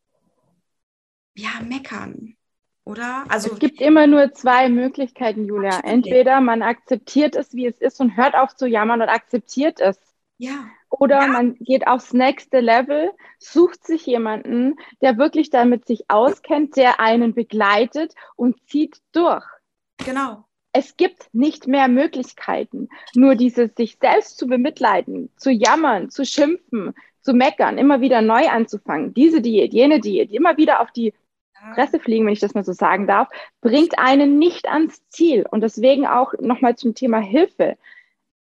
ja, meckern. Oder? Also, es gibt immer nur zwei Möglichkeiten, Julia. Entweder man akzeptiert es, wie es ist und hört auf zu jammern und akzeptiert es. Ja. Oder ja. man geht aufs nächste Level, sucht sich jemanden, der wirklich damit sich auskennt, der einen begleitet und zieht durch. Genau. Es gibt nicht mehr Möglichkeiten. Nur dieses sich selbst zu bemitleiden, zu jammern, zu schimpfen, zu meckern, immer wieder neu anzufangen, diese Diät, jene Diät, immer wieder auf die Fresse fliegen, wenn ich das mal so sagen darf, bringt einen nicht ans Ziel. Und deswegen auch nochmal zum Thema Hilfe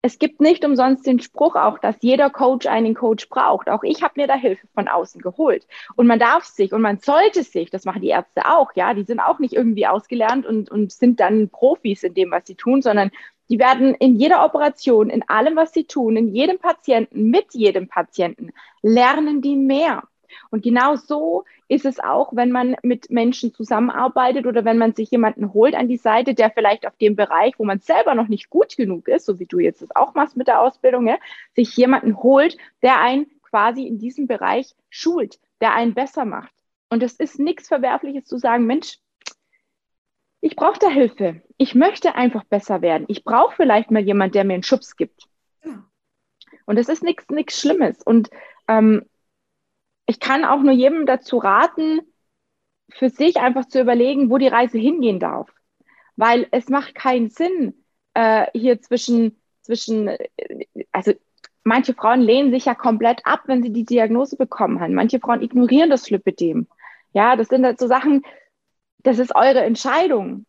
es gibt nicht umsonst den Spruch auch, dass jeder Coach einen Coach braucht. Auch ich habe mir da Hilfe von außen geholt. Und man darf sich und man sollte sich, das machen die Ärzte auch, ja, die sind auch nicht irgendwie ausgelernt und, und sind dann Profis in dem, was sie tun, sondern die werden in jeder Operation, in allem, was sie tun, in jedem Patienten, mit jedem Patienten, lernen die mehr. Und genau so ist es auch, wenn man mit Menschen zusammenarbeitet oder wenn man sich jemanden holt an die Seite, der vielleicht auf dem Bereich, wo man selber noch nicht gut genug ist, so wie du jetzt das auch machst mit der Ausbildung, ja, sich jemanden holt, der einen quasi in diesem Bereich schult, der einen besser macht. Und es ist nichts Verwerfliches zu sagen, Mensch, ich brauche da Hilfe. Ich möchte einfach besser werden. Ich brauche vielleicht mal jemand, der mir einen Schubs gibt. Und es ist nichts nichts Schlimmes. Und ähm, ich kann auch nur jedem dazu raten, für sich einfach zu überlegen, wo die Reise hingehen darf. Weil es macht keinen Sinn, äh, hier zwischen, zwischen, äh, also manche Frauen lehnen sich ja komplett ab, wenn sie die Diagnose bekommen haben. Manche Frauen ignorieren das Lipidem. Ja, das sind halt so Sachen, das ist eure Entscheidung.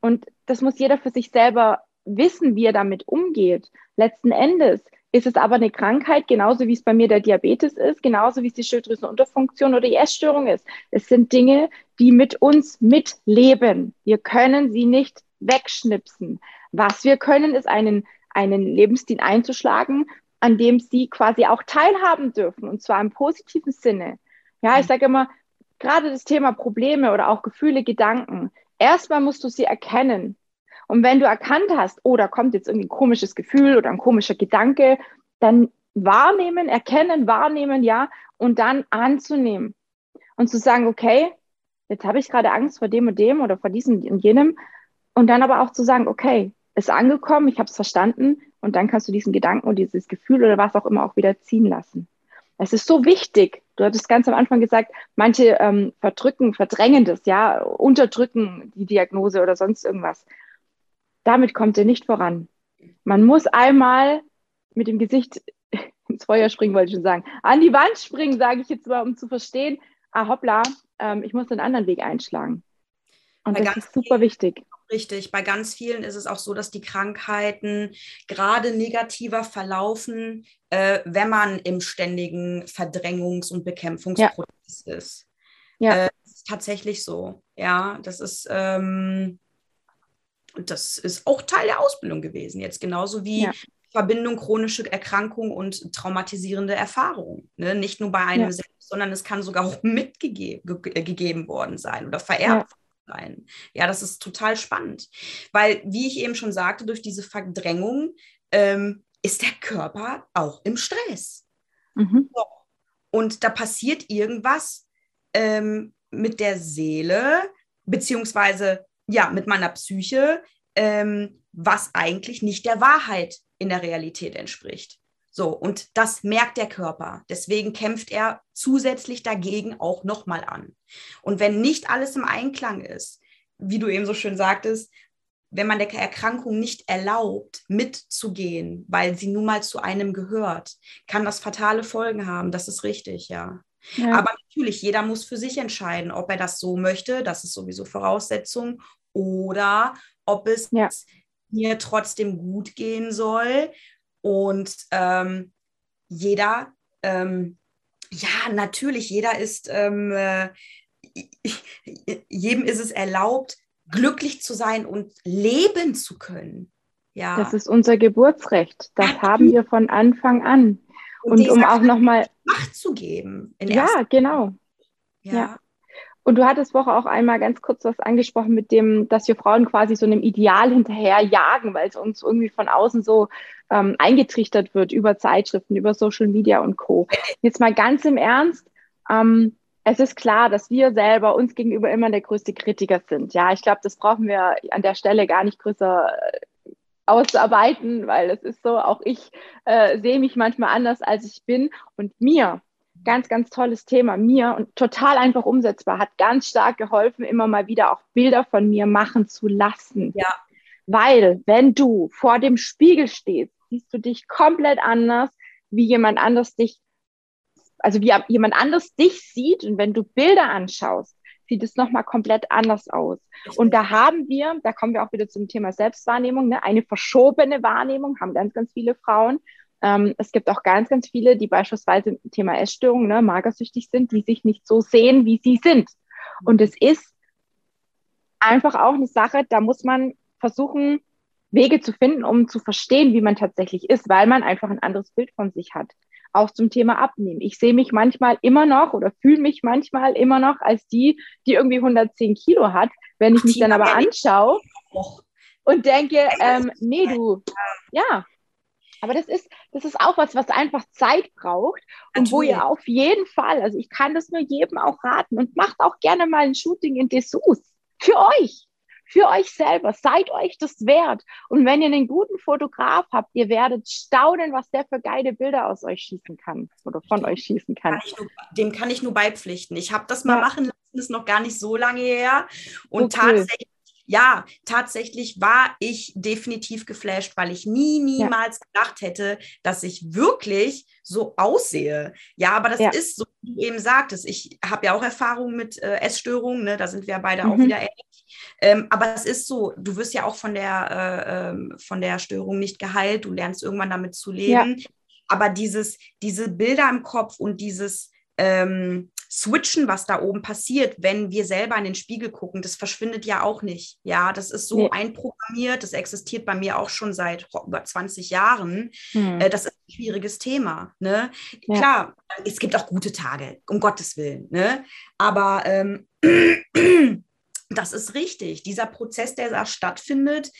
Und das muss jeder für sich selber wissen, wie er damit umgeht. Letzten Endes ist es aber eine Krankheit, genauso wie es bei mir der Diabetes ist, genauso wie es die Schilddrüsenunterfunktion oder die Essstörung ist. Es sind Dinge, die mit uns mitleben. Wir können sie nicht wegschnipsen. Was wir können, ist einen, einen Lebensstil einzuschlagen, an dem sie quasi auch teilhaben dürfen, und zwar im positiven Sinne. Ja, ich sage immer, gerade das Thema Probleme oder auch Gefühle, Gedanken. Erstmal musst du sie erkennen. Und wenn du erkannt hast, oh, da kommt jetzt irgendwie ein komisches Gefühl oder ein komischer Gedanke, dann wahrnehmen, erkennen, wahrnehmen, ja, und dann anzunehmen und zu sagen, okay, jetzt habe ich gerade Angst vor dem und dem oder vor diesem und jenem. Und dann aber auch zu sagen, okay, ist angekommen, ich habe es verstanden und dann kannst du diesen Gedanken und dieses Gefühl oder was auch immer auch wieder ziehen lassen. Es ist so wichtig. Du hattest ganz am Anfang gesagt, manche ähm, verdrücken, verdrängen das, ja, unterdrücken die Diagnose oder sonst irgendwas damit kommt er nicht voran. Man muss einmal mit dem Gesicht ins Feuer springen, wollte ich schon sagen. An die Wand springen, sage ich jetzt mal, um zu verstehen, ah hoppla, ähm, ich muss einen anderen Weg einschlagen. Und Bei das ist super wichtig. Richtig. Bei ganz vielen ist es auch so, dass die Krankheiten gerade negativer verlaufen, äh, wenn man im ständigen Verdrängungs- und Bekämpfungsprozess ja. ist. Ja. Äh, das ist tatsächlich so. Ja, das ist. Ähm, und das ist auch Teil der Ausbildung gewesen. Jetzt genauso wie ja. Verbindung chronische Erkrankung und traumatisierende Erfahrung. Ne? Nicht nur bei einem ja. selbst, sondern es kann sogar auch mitgegeben ge gegeben worden sein oder vererbt ja. sein. Ja, das ist total spannend. Weil, wie ich eben schon sagte, durch diese Verdrängung ähm, ist der Körper auch im Stress. Mhm. Und da passiert irgendwas ähm, mit der Seele, beziehungsweise ja, mit meiner Psyche, ähm, was eigentlich nicht der Wahrheit in der Realität entspricht. So, und das merkt der Körper. Deswegen kämpft er zusätzlich dagegen auch nochmal an. Und wenn nicht alles im Einklang ist, wie du eben so schön sagtest, wenn man der Erkrankung nicht erlaubt, mitzugehen, weil sie nun mal zu einem gehört, kann das fatale Folgen haben. Das ist richtig, ja. Ja. Aber natürlich, jeder muss für sich entscheiden, ob er das so möchte, das ist sowieso Voraussetzung, oder ob es ja mir trotzdem gut gehen soll. Und ähm, jeder, ähm, ja, natürlich, jeder ist, ähm, äh, jedem ist es erlaubt, glücklich zu sein und leben zu können. Ja. Das ist unser Geburtsrecht. Das haben wir von Anfang an. Und, und um auch nochmal Macht zu geben. ja, genau. Ja. ja. Und du hattest Woche auch einmal ganz kurz was angesprochen mit dem, dass wir Frauen quasi so einem Ideal hinterher jagen, weil es uns irgendwie von außen so ähm, eingetrichtert wird über Zeitschriften, über Social Media und Co. Jetzt mal ganz im Ernst. Ähm, es ist klar, dass wir selber uns gegenüber immer der größte Kritiker sind. Ja, ich glaube, das brauchen wir an der Stelle gar nicht größer auszuarbeiten, weil es ist so, auch ich äh, sehe mich manchmal anders, als ich bin. Und mir ganz, ganz tolles Thema mir und total einfach umsetzbar, hat ganz stark geholfen, immer mal wieder auch Bilder von mir machen zu lassen. Ja. Weil, wenn du vor dem Spiegel stehst, siehst du dich komplett anders, wie jemand anders dich, also wie jemand anders dich sieht. Und wenn du Bilder anschaust, sieht es nochmal komplett anders aus. Und da haben wir, da kommen wir auch wieder zum Thema Selbstwahrnehmung, ne, eine verschobene Wahrnehmung, haben ganz, ganz viele Frauen. Ähm, es gibt auch ganz, ganz viele, die beispielsweise im Thema Essstörung, ne, magersüchtig sind, die sich nicht so sehen, wie sie sind. Und es ist einfach auch eine Sache, da muss man versuchen, Wege zu finden, um zu verstehen, wie man tatsächlich ist, weil man einfach ein anderes Bild von sich hat. Auch zum Thema Abnehmen. Ich sehe mich manchmal immer noch oder fühle mich manchmal immer noch als die, die irgendwie 110 Kilo hat. Wenn ich mich dann aber anschaue und denke, ähm, nee, du, ja, aber das ist, das ist auch was, was einfach Zeit braucht und Natürlich. wo ihr auf jeden Fall, also ich kann das nur jedem auch raten und macht auch gerne mal ein Shooting in Dessous. Für euch, für euch selber. Seid euch das wert. Und wenn ihr einen guten Fotograf habt, ihr werdet staunen, was der für geile Bilder aus euch schießen kann oder von euch schießen kann. dem kann ich nur beipflichten. Ich habe das mal ja. machen lassen, ist noch gar nicht so lange her. Und cool. tatsächlich ja, tatsächlich war ich definitiv geflasht, weil ich nie, niemals ja. gedacht hätte, dass ich wirklich so aussehe. Ja, aber das ja. ist so, wie du eben sagtest. Ich habe ja auch Erfahrungen mit äh, Essstörungen, ne? da sind wir beide mhm. auch wieder ähnlich. Ähm, aber es ist so, du wirst ja auch von der, äh, äh, von der Störung nicht geheilt, du lernst irgendwann damit zu leben. Ja. Aber dieses, diese Bilder im Kopf und dieses, ähm, switchen, was da oben passiert, wenn wir selber in den Spiegel gucken, das verschwindet ja auch nicht. Ja, das ist so nee. einprogrammiert, das existiert bei mir auch schon seit über 20 Jahren. Hm. Äh, das ist ein schwieriges Thema. Ne? Ja. Klar, es gibt auch gute Tage, um Gottes Willen. Ne? Aber ähm, das ist richtig. Dieser Prozess, der da stattfindet,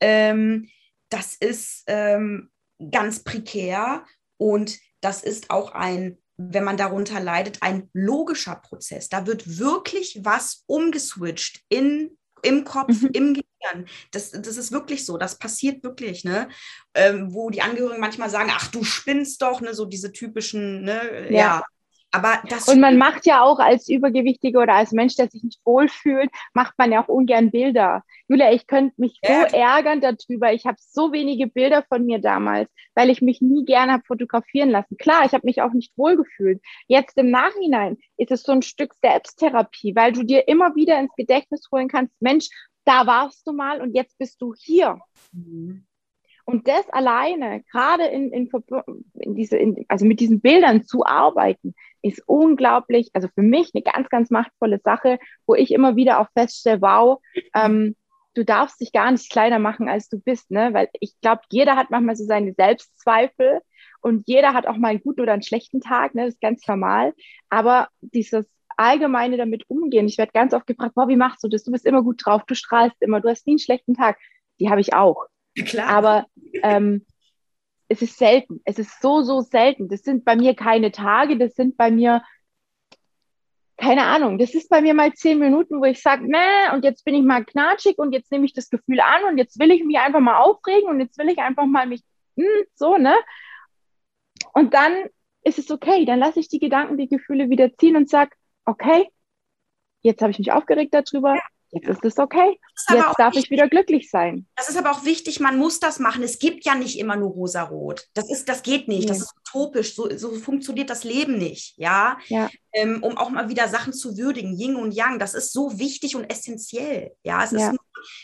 ähm, das ist ähm, ganz prekär und das ist auch ein wenn man darunter leidet, ein logischer Prozess. Da wird wirklich was umgeswitcht in, im Kopf, mhm. im Gehirn. Das, das ist wirklich so, das passiert wirklich, ne? Ähm, wo die Angehörigen manchmal sagen, ach, du spinnst doch, ne? so diese typischen, ne? ja. ja. Aber das und man macht ja auch als Übergewichtiger oder als Mensch, der sich nicht wohlfühlt, macht man ja auch ungern Bilder. Julia, ich könnte mich so ärgern darüber. Ich habe so wenige Bilder von mir damals, weil ich mich nie gerne habe fotografieren lassen. Klar, ich habe mich auch nicht wohlgefühlt. Jetzt im Nachhinein ist es so ein Stück Selbsttherapie, weil du dir immer wieder ins Gedächtnis holen kannst, Mensch, da warst du mal und jetzt bist du hier. Mhm. Und das alleine, gerade in, in, in diese, in, also mit diesen Bildern zu arbeiten, ist unglaublich, also für mich eine ganz, ganz machtvolle Sache, wo ich immer wieder auch feststelle, wow, ähm, du darfst dich gar nicht kleiner machen, als du bist, ne? Weil ich glaube, jeder hat manchmal so seine Selbstzweifel und jeder hat auch mal einen guten oder einen schlechten Tag, ne? Das ist ganz normal. Aber dieses allgemeine damit umgehen, ich werde ganz oft gefragt, boah, wie machst du das? Du bist immer gut drauf, du strahlst immer, du hast nie einen schlechten Tag. Die habe ich auch. Klar. Aber ähm, es ist selten. Es ist so, so selten. Das sind bei mir keine Tage, das sind bei mir, keine Ahnung, das ist bei mir mal zehn Minuten, wo ich sage, ne, und jetzt bin ich mal knatschig und jetzt nehme ich das Gefühl an und jetzt will ich mich einfach mal aufregen und jetzt will ich einfach mal mich, hm, so, ne? Und dann ist es okay, dann lasse ich die Gedanken, die Gefühle wieder ziehen und sage, okay, jetzt habe ich mich aufgeregt darüber, Jetzt ist es okay. Ist Jetzt darf wichtig. ich wieder glücklich sein. Das ist aber auch wichtig, man muss das machen. Es gibt ja nicht immer nur rosa-rot. Das, das geht nicht. Nee. Das ist utopisch. So, so, funktioniert das Leben nicht. Ja. ja. Ähm, um auch mal wieder Sachen zu würdigen. Yin und Yang, das ist so wichtig und essentiell. Ja. Es ja. ist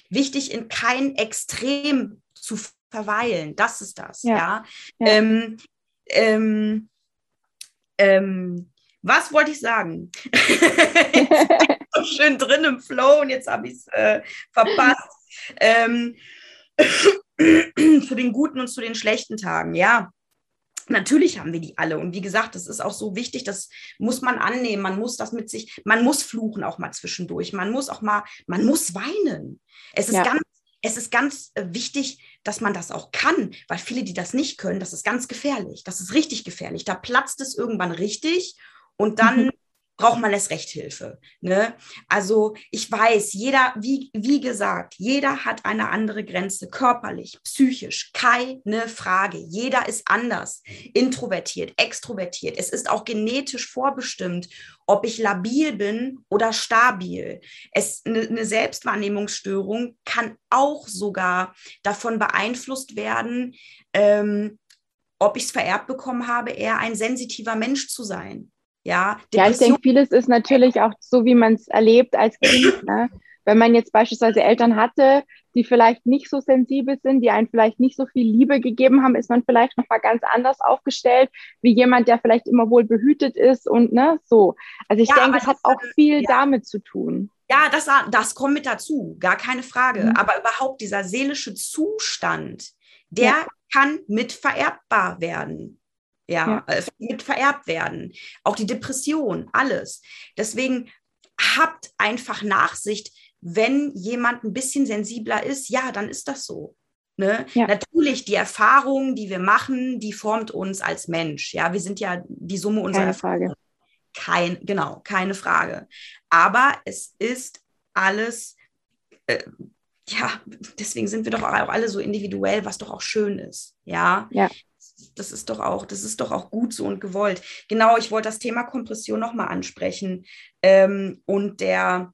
wichtig, in kein Extrem zu verweilen. Das ist das. Ja. ja. Ähm, ähm, ähm was wollte ich sagen? so schön drin im Flow und jetzt habe ich es äh, verpasst. Ähm, zu den guten und zu den schlechten Tagen, ja. Natürlich haben wir die alle. Und wie gesagt, das ist auch so wichtig, das muss man annehmen. Man muss das mit sich, man muss fluchen auch mal zwischendurch. Man muss auch mal, man muss weinen. Es ist ja. ganz, es ist ganz äh, wichtig, dass man das auch kann, weil viele, die das nicht können, das ist ganz gefährlich. Das ist richtig gefährlich. Da platzt es irgendwann richtig und dann mhm. Braucht man erst Recht Hilfe. Ne? Also ich weiß, jeder, wie, wie gesagt, jeder hat eine andere Grenze, körperlich, psychisch, keine Frage. Jeder ist anders, introvertiert, extrovertiert. Es ist auch genetisch vorbestimmt, ob ich labil bin oder stabil. Es, eine, eine Selbstwahrnehmungsstörung kann auch sogar davon beeinflusst werden, ähm, ob ich es vererbt bekommen habe, eher ein sensitiver Mensch zu sein. Ja, ja ich denke, vieles ist natürlich auch so, wie man es erlebt als Kind. Ne? Wenn man jetzt beispielsweise Eltern hatte, die vielleicht nicht so sensibel sind, die einen vielleicht nicht so viel Liebe gegeben haben, ist man vielleicht nochmal ganz anders aufgestellt, wie jemand, der vielleicht immer wohl behütet ist und ne, so. Also ich ja, denke, es hat auch viel ja. damit zu tun. Ja, das, das kommt mit dazu, gar keine Frage. Mhm. Aber überhaupt dieser seelische Zustand, der ja. kann mit vererbbar werden ja, ja. Äh, mit vererbt werden. Auch die Depression, alles. Deswegen habt einfach Nachsicht, wenn jemand ein bisschen sensibler ist, ja, dann ist das so. Ne? Ja. Natürlich, die Erfahrung, die wir machen, die formt uns als Mensch. Ja, wir sind ja die Summe unserer Erfahrungen. Kein, genau, keine Frage. Aber es ist alles, äh, ja, deswegen sind wir doch auch alle so individuell, was doch auch schön ist. Ja, ja das ist doch auch, das ist doch auch gut so und gewollt. Genau, ich wollte das Thema Kompression nochmal ansprechen. Ähm, und der,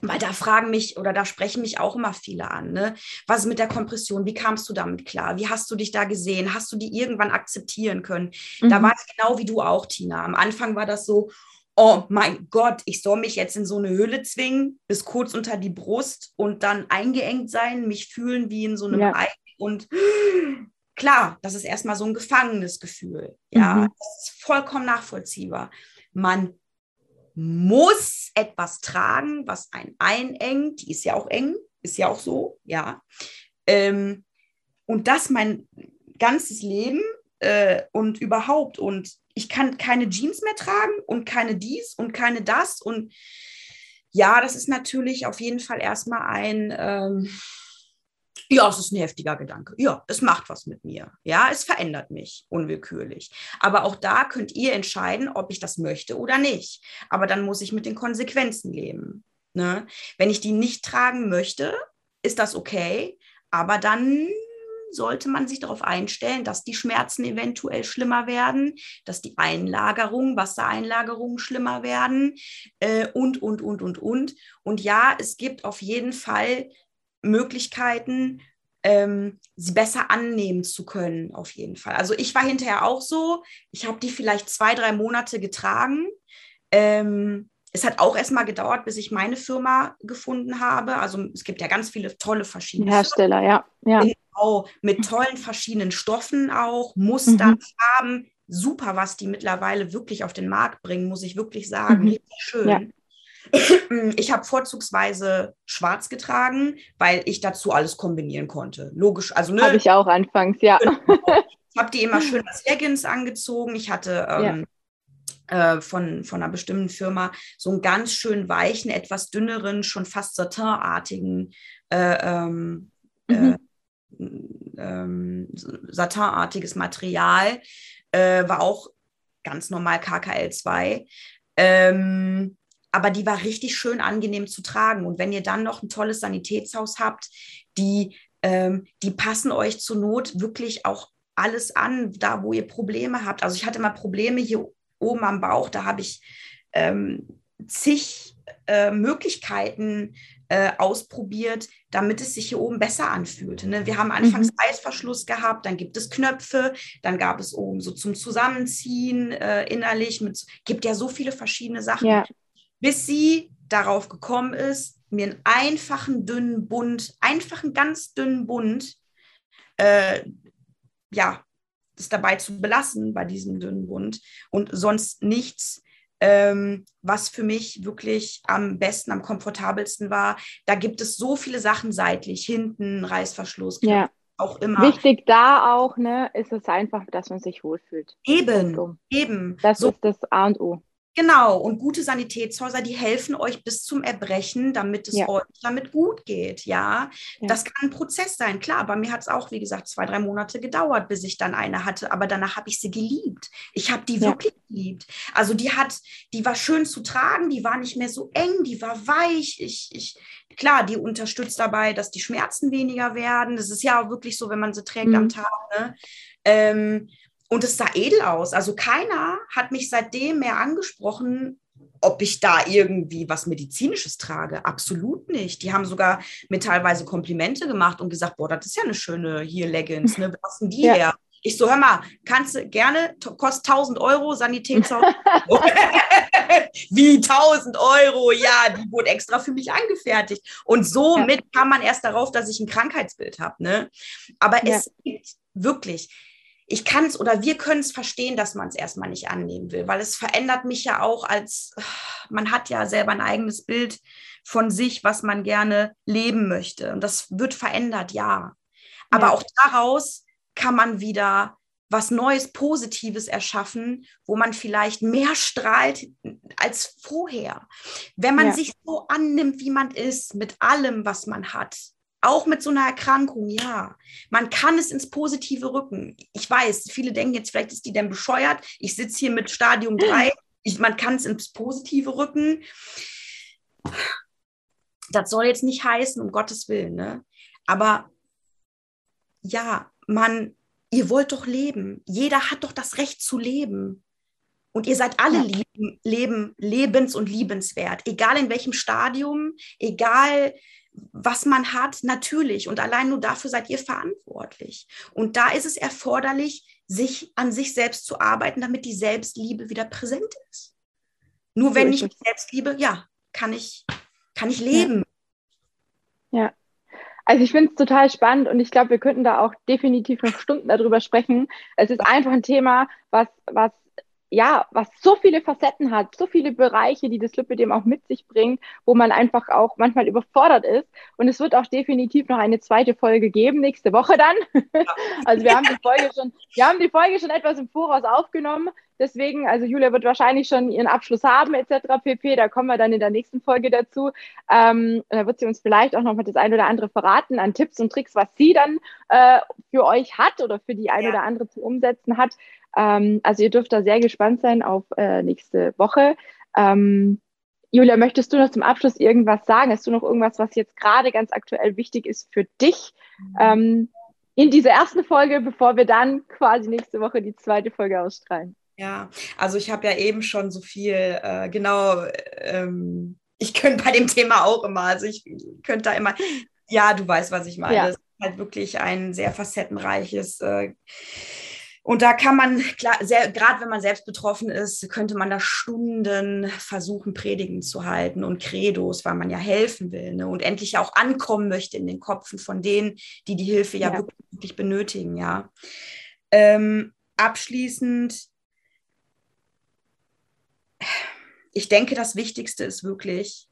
weil da fragen mich oder da sprechen mich auch immer viele an. Ne? Was ist mit der Kompression? Wie kamst du damit klar? Wie hast du dich da gesehen? Hast du die irgendwann akzeptieren können? Mhm. Da war es genau wie du auch, Tina. Am Anfang war das so, oh mein Gott, ich soll mich jetzt in so eine Höhle zwingen, bis kurz unter die Brust und dann eingeengt sein, mich fühlen wie in so einem ja. Ei und Klar, das ist erstmal so ein gefangenes Gefühl. Ja, mhm. das ist vollkommen nachvollziehbar. Man muss etwas tragen, was einen einengt. Die ist ja auch eng, ist ja auch so, ja. Ähm, und das mein ganzes Leben äh, und überhaupt. Und ich kann keine Jeans mehr tragen und keine dies und keine das. Und ja, das ist natürlich auf jeden Fall erstmal ein. Ähm, ja, es ist ein heftiger Gedanke. Ja, es macht was mit mir. Ja, es verändert mich unwillkürlich. Aber auch da könnt ihr entscheiden, ob ich das möchte oder nicht. Aber dann muss ich mit den Konsequenzen leben. Ne? Wenn ich die nicht tragen möchte, ist das okay. Aber dann sollte man sich darauf einstellen, dass die Schmerzen eventuell schlimmer werden, dass die Einlagerung, Wassereinlagerungen schlimmer werden äh, und, und, und, und, und. Und ja, es gibt auf jeden Fall Möglichkeiten, ähm, sie besser annehmen zu können, auf jeden Fall. Also ich war hinterher auch so, ich habe die vielleicht zwei, drei Monate getragen. Ähm, es hat auch erstmal gedauert, bis ich meine Firma gefunden habe. Also es gibt ja ganz viele tolle verschiedene Hersteller, Firmen. ja. ja. Genau, mit tollen verschiedenen Stoffen auch, Muster, mhm. Farben. Super, was die mittlerweile wirklich auf den Markt bringen, muss ich wirklich sagen. Mhm. Richtig schön. Ja. Ich habe vorzugsweise schwarz getragen, weil ich dazu alles kombinieren konnte. Logisch, also ne. Habe ich auch anfangs, ja. Ich habe die immer schön als Leggings angezogen. Ich hatte ähm, ja. äh, von, von einer bestimmten Firma so einen ganz schön weichen, etwas dünneren, schon fast satinartigen äh, ähm, äh, mhm. ähm, satinartiges Material. Äh, war auch ganz normal KKL2. Ähm, aber die war richtig schön angenehm zu tragen. Und wenn ihr dann noch ein tolles Sanitätshaus habt, die, ähm, die passen euch zur Not wirklich auch alles an, da wo ihr Probleme habt. Also ich hatte mal Probleme hier oben am Bauch, da habe ich ähm, zig äh, Möglichkeiten äh, ausprobiert, damit es sich hier oben besser anfühlte. Ne? Wir haben anfangs mhm. Reißverschluss gehabt, dann gibt es Knöpfe, dann gab es oben so zum Zusammenziehen äh, innerlich. Mit, gibt ja so viele verschiedene Sachen. Ja bis sie darauf gekommen ist, mir einen einfachen, dünnen Bund, einfachen, ganz dünnen Bund, äh, ja, das dabei zu belassen bei diesem dünnen Bund und sonst nichts, ähm, was für mich wirklich am besten, am komfortabelsten war. Da gibt es so viele Sachen seitlich, hinten, Reißverschluss, ja. auch immer. Wichtig da auch, ne, ist es einfach, dass man sich wohlfühlt. Eben, eben. Das so. ist das A und O. Genau, und gute Sanitätshäuser, die helfen euch bis zum Erbrechen, damit es ja. euch damit gut geht. Ja? ja? das kann ein Prozess sein, klar. Bei mir hat es auch, wie gesagt, zwei, drei Monate gedauert, bis ich dann eine hatte. Aber danach habe ich sie geliebt. Ich habe die ja. wirklich geliebt. Also die hat, die war schön zu tragen, die war nicht mehr so eng, die war weich. Ich, ich, klar, die unterstützt dabei, dass die Schmerzen weniger werden. Das ist ja auch wirklich so, wenn man sie trägt mhm. am Tag. Ne? Ähm, und es sah edel aus. Also keiner hat mich seitdem mehr angesprochen, ob ich da irgendwie was Medizinisches trage. Absolut nicht. Die haben sogar mir teilweise Komplimente gemacht und gesagt, boah, das ist ja eine schöne hier Leggings, ne? Was sind die ja. her? Ich so, hör mal, kannst du gerne, kostet 1000 Euro, Sanitätshaus. Wie 1000 Euro? Ja, die wurde extra für mich angefertigt. Und somit ja. kam man erst darauf, dass ich ein Krankheitsbild habe. Ne? Aber ja. es gibt wirklich, ich kann es oder wir können es verstehen, dass man es erstmal nicht annehmen will, weil es verändert mich ja auch als, man hat ja selber ein eigenes Bild von sich, was man gerne leben möchte. Und das wird verändert, ja. Aber ja. auch daraus kann man wieder was Neues, Positives erschaffen, wo man vielleicht mehr strahlt als vorher. Wenn man ja. sich so annimmt, wie man ist, mit allem, was man hat, auch mit so einer Erkrankung, ja. Man kann es ins Positive rücken. Ich weiß, viele denken jetzt, vielleicht ist die denn bescheuert. Ich sitze hier mit Stadium 3. Ich, man kann es ins Positive rücken. Das soll jetzt nicht heißen, um Gottes Willen, ne? Aber ja, man, ihr wollt doch leben. Jeder hat doch das Recht zu leben. Und ihr seid alle ja. lieben, leben, lebens- und liebenswert. Egal in welchem Stadium, egal was man hat, natürlich. Und allein nur dafür seid ihr verantwortlich. Und da ist es erforderlich, sich an sich selbst zu arbeiten, damit die Selbstliebe wieder präsent ist. Nur wenn ich mich selbst liebe, ja, kann ich, kann ich leben. Ja. ja. Also ich finde es total spannend und ich glaube, wir könnten da auch definitiv noch Stunden darüber sprechen. Es ist einfach ein Thema, was, was ja, was so viele Facetten hat, so viele Bereiche, die das Lipidem auch mit sich bringt, wo man einfach auch manchmal überfordert ist. Und es wird auch definitiv noch eine zweite Folge geben, nächste Woche dann. also wir haben die Folge schon, wir haben die Folge schon etwas im Voraus aufgenommen. Deswegen, also Julia wird wahrscheinlich schon ihren Abschluss haben, etc. pp. Da kommen wir dann in der nächsten Folge dazu. Ähm, da wird sie uns vielleicht auch noch mal das ein oder andere verraten an Tipps und Tricks, was sie dann äh, für euch hat oder für die ein ja. oder andere zu umsetzen hat. Ähm, also ihr dürft da sehr gespannt sein auf äh, nächste Woche. Ähm, Julia, möchtest du noch zum Abschluss irgendwas sagen? Hast du noch irgendwas, was jetzt gerade ganz aktuell wichtig ist für dich ähm, in dieser ersten Folge, bevor wir dann quasi nächste Woche die zweite Folge ausstrahlen? Ja, also ich habe ja eben schon so viel, äh, genau, ähm, ich könnte bei dem Thema auch immer, also ich könnte da immer, ja, du weißt, was ich meine. Ja. Das ist halt wirklich ein sehr facettenreiches äh, und da kann man, gerade wenn man selbst betroffen ist, könnte man da Stunden versuchen, Predigen zu halten und Credos, weil man ja helfen will ne? und endlich auch ankommen möchte in den Kopfen von denen, die die Hilfe ja, ja. wirklich benötigen. Ja. Ähm, abschließend, ich denke, das Wichtigste ist wirklich,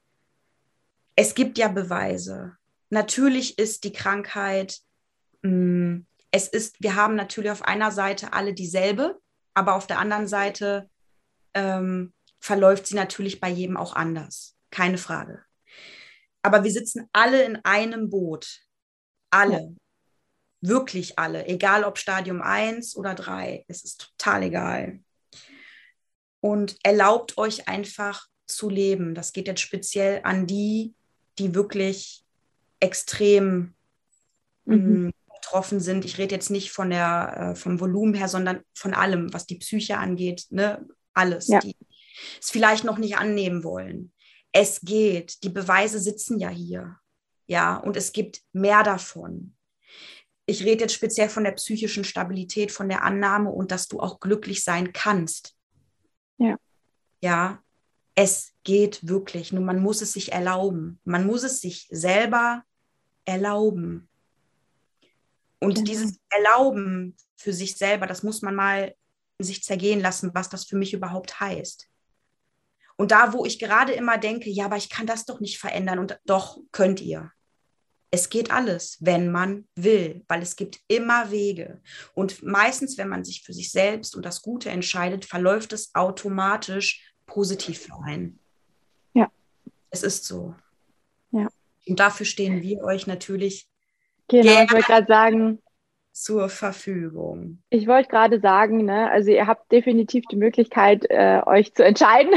es gibt ja Beweise. Natürlich ist die Krankheit, mh, mm, es ist, wir haben natürlich auf einer Seite alle dieselbe, aber auf der anderen Seite ähm, verläuft sie natürlich bei jedem auch anders. Keine Frage. Aber wir sitzen alle in einem Boot. Alle. Ja. Wirklich alle. Egal ob Stadium 1 oder 3. Es ist total egal. Und erlaubt euch einfach zu leben. Das geht jetzt speziell an die, die wirklich extrem mhm. Betroffen sind. Ich rede jetzt nicht von der, äh, vom Volumen her, sondern von allem, was die Psyche angeht. Ne? Alles. Ja. Die es vielleicht noch nicht annehmen wollen. Es geht. Die Beweise sitzen ja hier. Ja, und es gibt mehr davon. Ich rede jetzt speziell von der psychischen Stabilität, von der Annahme und dass du auch glücklich sein kannst. Ja. Ja, es geht wirklich. Nur man muss es sich erlauben. Man muss es sich selber erlauben. Und genau. dieses Erlauben für sich selber, das muss man mal sich zergehen lassen, was das für mich überhaupt heißt. Und da, wo ich gerade immer denke, ja, aber ich kann das doch nicht verändern und doch könnt ihr. Es geht alles, wenn man will, weil es gibt immer Wege. Und meistens, wenn man sich für sich selbst und das Gute entscheidet, verläuft es automatisch positiv für einen. Ja. Es ist so. Ja. Und dafür stehen wir euch natürlich genau, ich wollte gerade sagen, zur Verfügung. Ich wollte gerade sagen, ne, also ihr habt definitiv die Möglichkeit, äh, euch zu entscheiden.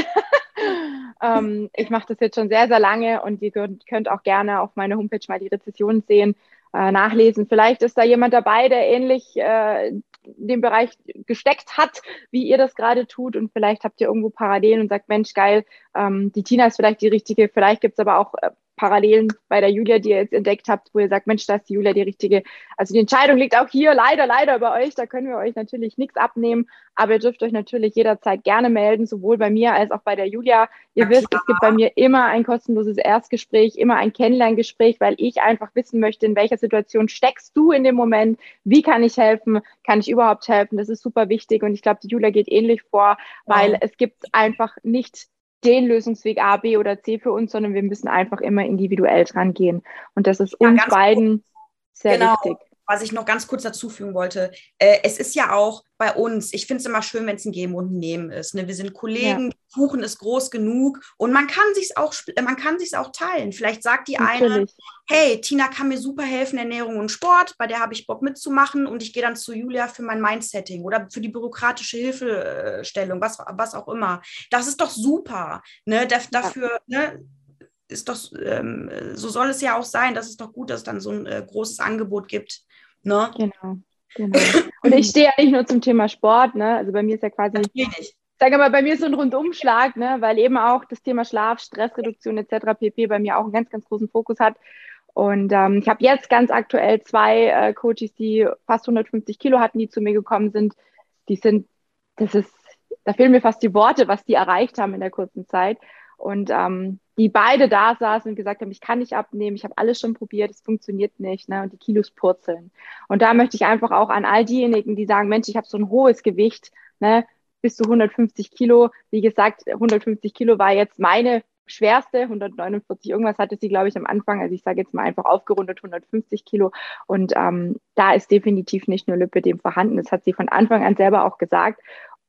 ähm, ich mache das jetzt schon sehr, sehr lange und ihr könnt, könnt auch gerne auf meiner Homepage mal die Rezession sehen, äh, nachlesen. Vielleicht ist da jemand dabei, der ähnlich äh, in dem Bereich gesteckt hat, wie ihr das gerade tut. Und vielleicht habt ihr irgendwo Parallelen und sagt, Mensch, geil, ähm, die Tina ist vielleicht die richtige. Vielleicht gibt es aber auch äh, Parallelen bei der Julia, die ihr jetzt entdeckt habt, wo ihr sagt, Mensch, da ist die Julia die richtige. Also die Entscheidung liegt auch hier leider, leider bei euch. Da können wir euch natürlich nichts abnehmen. Aber ihr dürft euch natürlich jederzeit gerne melden, sowohl bei mir als auch bei der Julia. Ihr ja, wisst, klar. es gibt bei mir immer ein kostenloses Erstgespräch, immer ein Kennenlerngespräch, weil ich einfach wissen möchte, in welcher Situation steckst du in dem Moment? Wie kann ich helfen? Kann ich überhaupt helfen? Das ist super wichtig. Und ich glaube, die Julia geht ähnlich vor, weil wow. es gibt einfach nicht den Lösungsweg A, B oder C für uns, sondern wir müssen einfach immer individuell dran gehen. Und das ist ja, uns beiden sehr genau. wichtig was ich noch ganz kurz dazu fügen wollte, äh, es ist ja auch bei uns, ich finde es immer schön, wenn es ein Geben und ein Nehmen ist. Ne? Wir sind Kollegen, ja. Kuchen ist groß genug und man kann sich auch, man kann sich auch teilen. Vielleicht sagt die Natürlich. eine, hey, Tina kann mir super helfen, Ernährung und Sport, bei der habe ich Bock mitzumachen und ich gehe dann zu Julia für mein Mindsetting oder für die bürokratische Hilfestellung, was, was auch immer. Das ist doch super. Ne? Dafür, ja. ne? ist doch, ähm, so soll es ja auch sein. Das ist doch gut, dass es dann so ein äh, großes Angebot gibt. Ne? Genau. Genau. Und ich stehe ja nicht nur zum Thema Sport, ne? Also bei mir ist ja quasi. Natürlich. Sage mal, bei mir ist so ein Rundumschlag, ne? weil eben auch das Thema Schlaf, Stressreduktion etc. pp. bei mir auch einen ganz, ganz großen Fokus hat. Und ähm, ich habe jetzt ganz aktuell zwei äh, Coaches, die fast 150 Kilo hatten, die zu mir gekommen sind. Die sind, das ist, da fehlen mir fast die Worte, was die erreicht haben in der kurzen Zeit. Und ähm, die beide da saßen und gesagt haben, ich kann nicht abnehmen, ich habe alles schon probiert, es funktioniert nicht, ne? und die Kilos purzeln. Und da möchte ich einfach auch an all diejenigen, die sagen, Mensch, ich habe so ein hohes Gewicht, ne? bis zu 150 Kilo. Wie gesagt, 150 Kilo war jetzt meine schwerste, 149 irgendwas hatte sie, glaube ich, am Anfang. Also ich sage jetzt mal einfach aufgerundet 150 Kilo. Und ähm, da ist definitiv nicht nur Lipidem vorhanden. Das hat sie von Anfang an selber auch gesagt.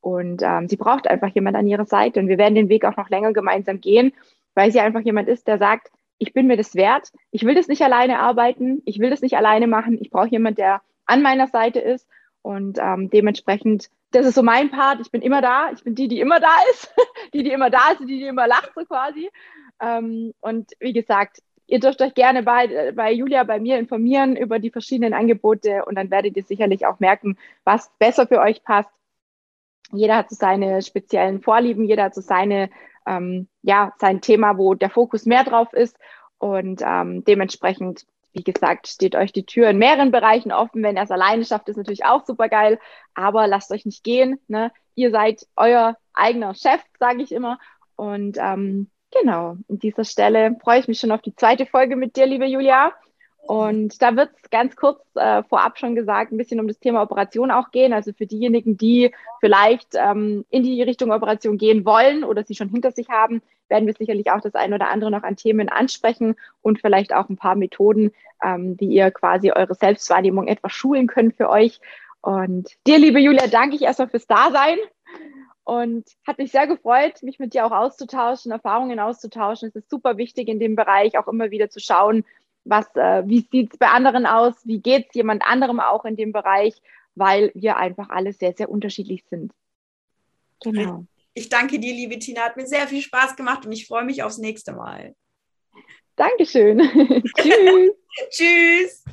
Und ähm, sie braucht einfach jemand an ihrer Seite. Und wir werden den Weg auch noch länger gemeinsam gehen weil sie einfach jemand ist, der sagt, ich bin mir das wert, ich will das nicht alleine arbeiten, ich will das nicht alleine machen, ich brauche jemand, der an meiner Seite ist und ähm, dementsprechend, das ist so mein Part, ich bin immer da, ich bin die, die immer da ist, die, die immer da ist, die, die immer lacht so quasi. Ähm, und wie gesagt, ihr dürft euch gerne bei, bei Julia, bei mir informieren über die verschiedenen Angebote und dann werdet ihr sicherlich auch merken, was besser für euch passt. Jeder hat so seine speziellen Vorlieben, jeder hat so seine ähm, ja, sein Thema, wo der Fokus mehr drauf ist. Und ähm, dementsprechend, wie gesagt, steht euch die Tür in mehreren Bereichen offen. Wenn er es alleine schafft, ist natürlich auch super geil. Aber lasst euch nicht gehen. Ne? Ihr seid euer eigener Chef, sage ich immer. Und ähm, genau, an dieser Stelle freue ich mich schon auf die zweite Folge mit dir, liebe Julia. Und da wird es ganz kurz äh, vorab schon gesagt, ein bisschen um das Thema Operation auch gehen. Also für diejenigen, die vielleicht ähm, in die Richtung Operation gehen wollen oder sie schon hinter sich haben, werden wir sicherlich auch das eine oder andere noch an Themen ansprechen und vielleicht auch ein paar Methoden, ähm, wie ihr quasi eure Selbstwahrnehmung etwas schulen könnt für euch. Und dir, liebe Julia, danke ich erstmal fürs Dasein. Und hat mich sehr gefreut, mich mit dir auch auszutauschen, Erfahrungen auszutauschen. Es ist super wichtig in dem Bereich auch immer wieder zu schauen, was, äh, wie sieht es bei anderen aus, wie geht es jemand anderem auch in dem Bereich, weil wir einfach alle sehr, sehr unterschiedlich sind. Genau. Ich danke dir, liebe Tina, hat mir sehr viel Spaß gemacht und ich freue mich aufs nächste Mal. Dankeschön. Tschüss. Tschüss.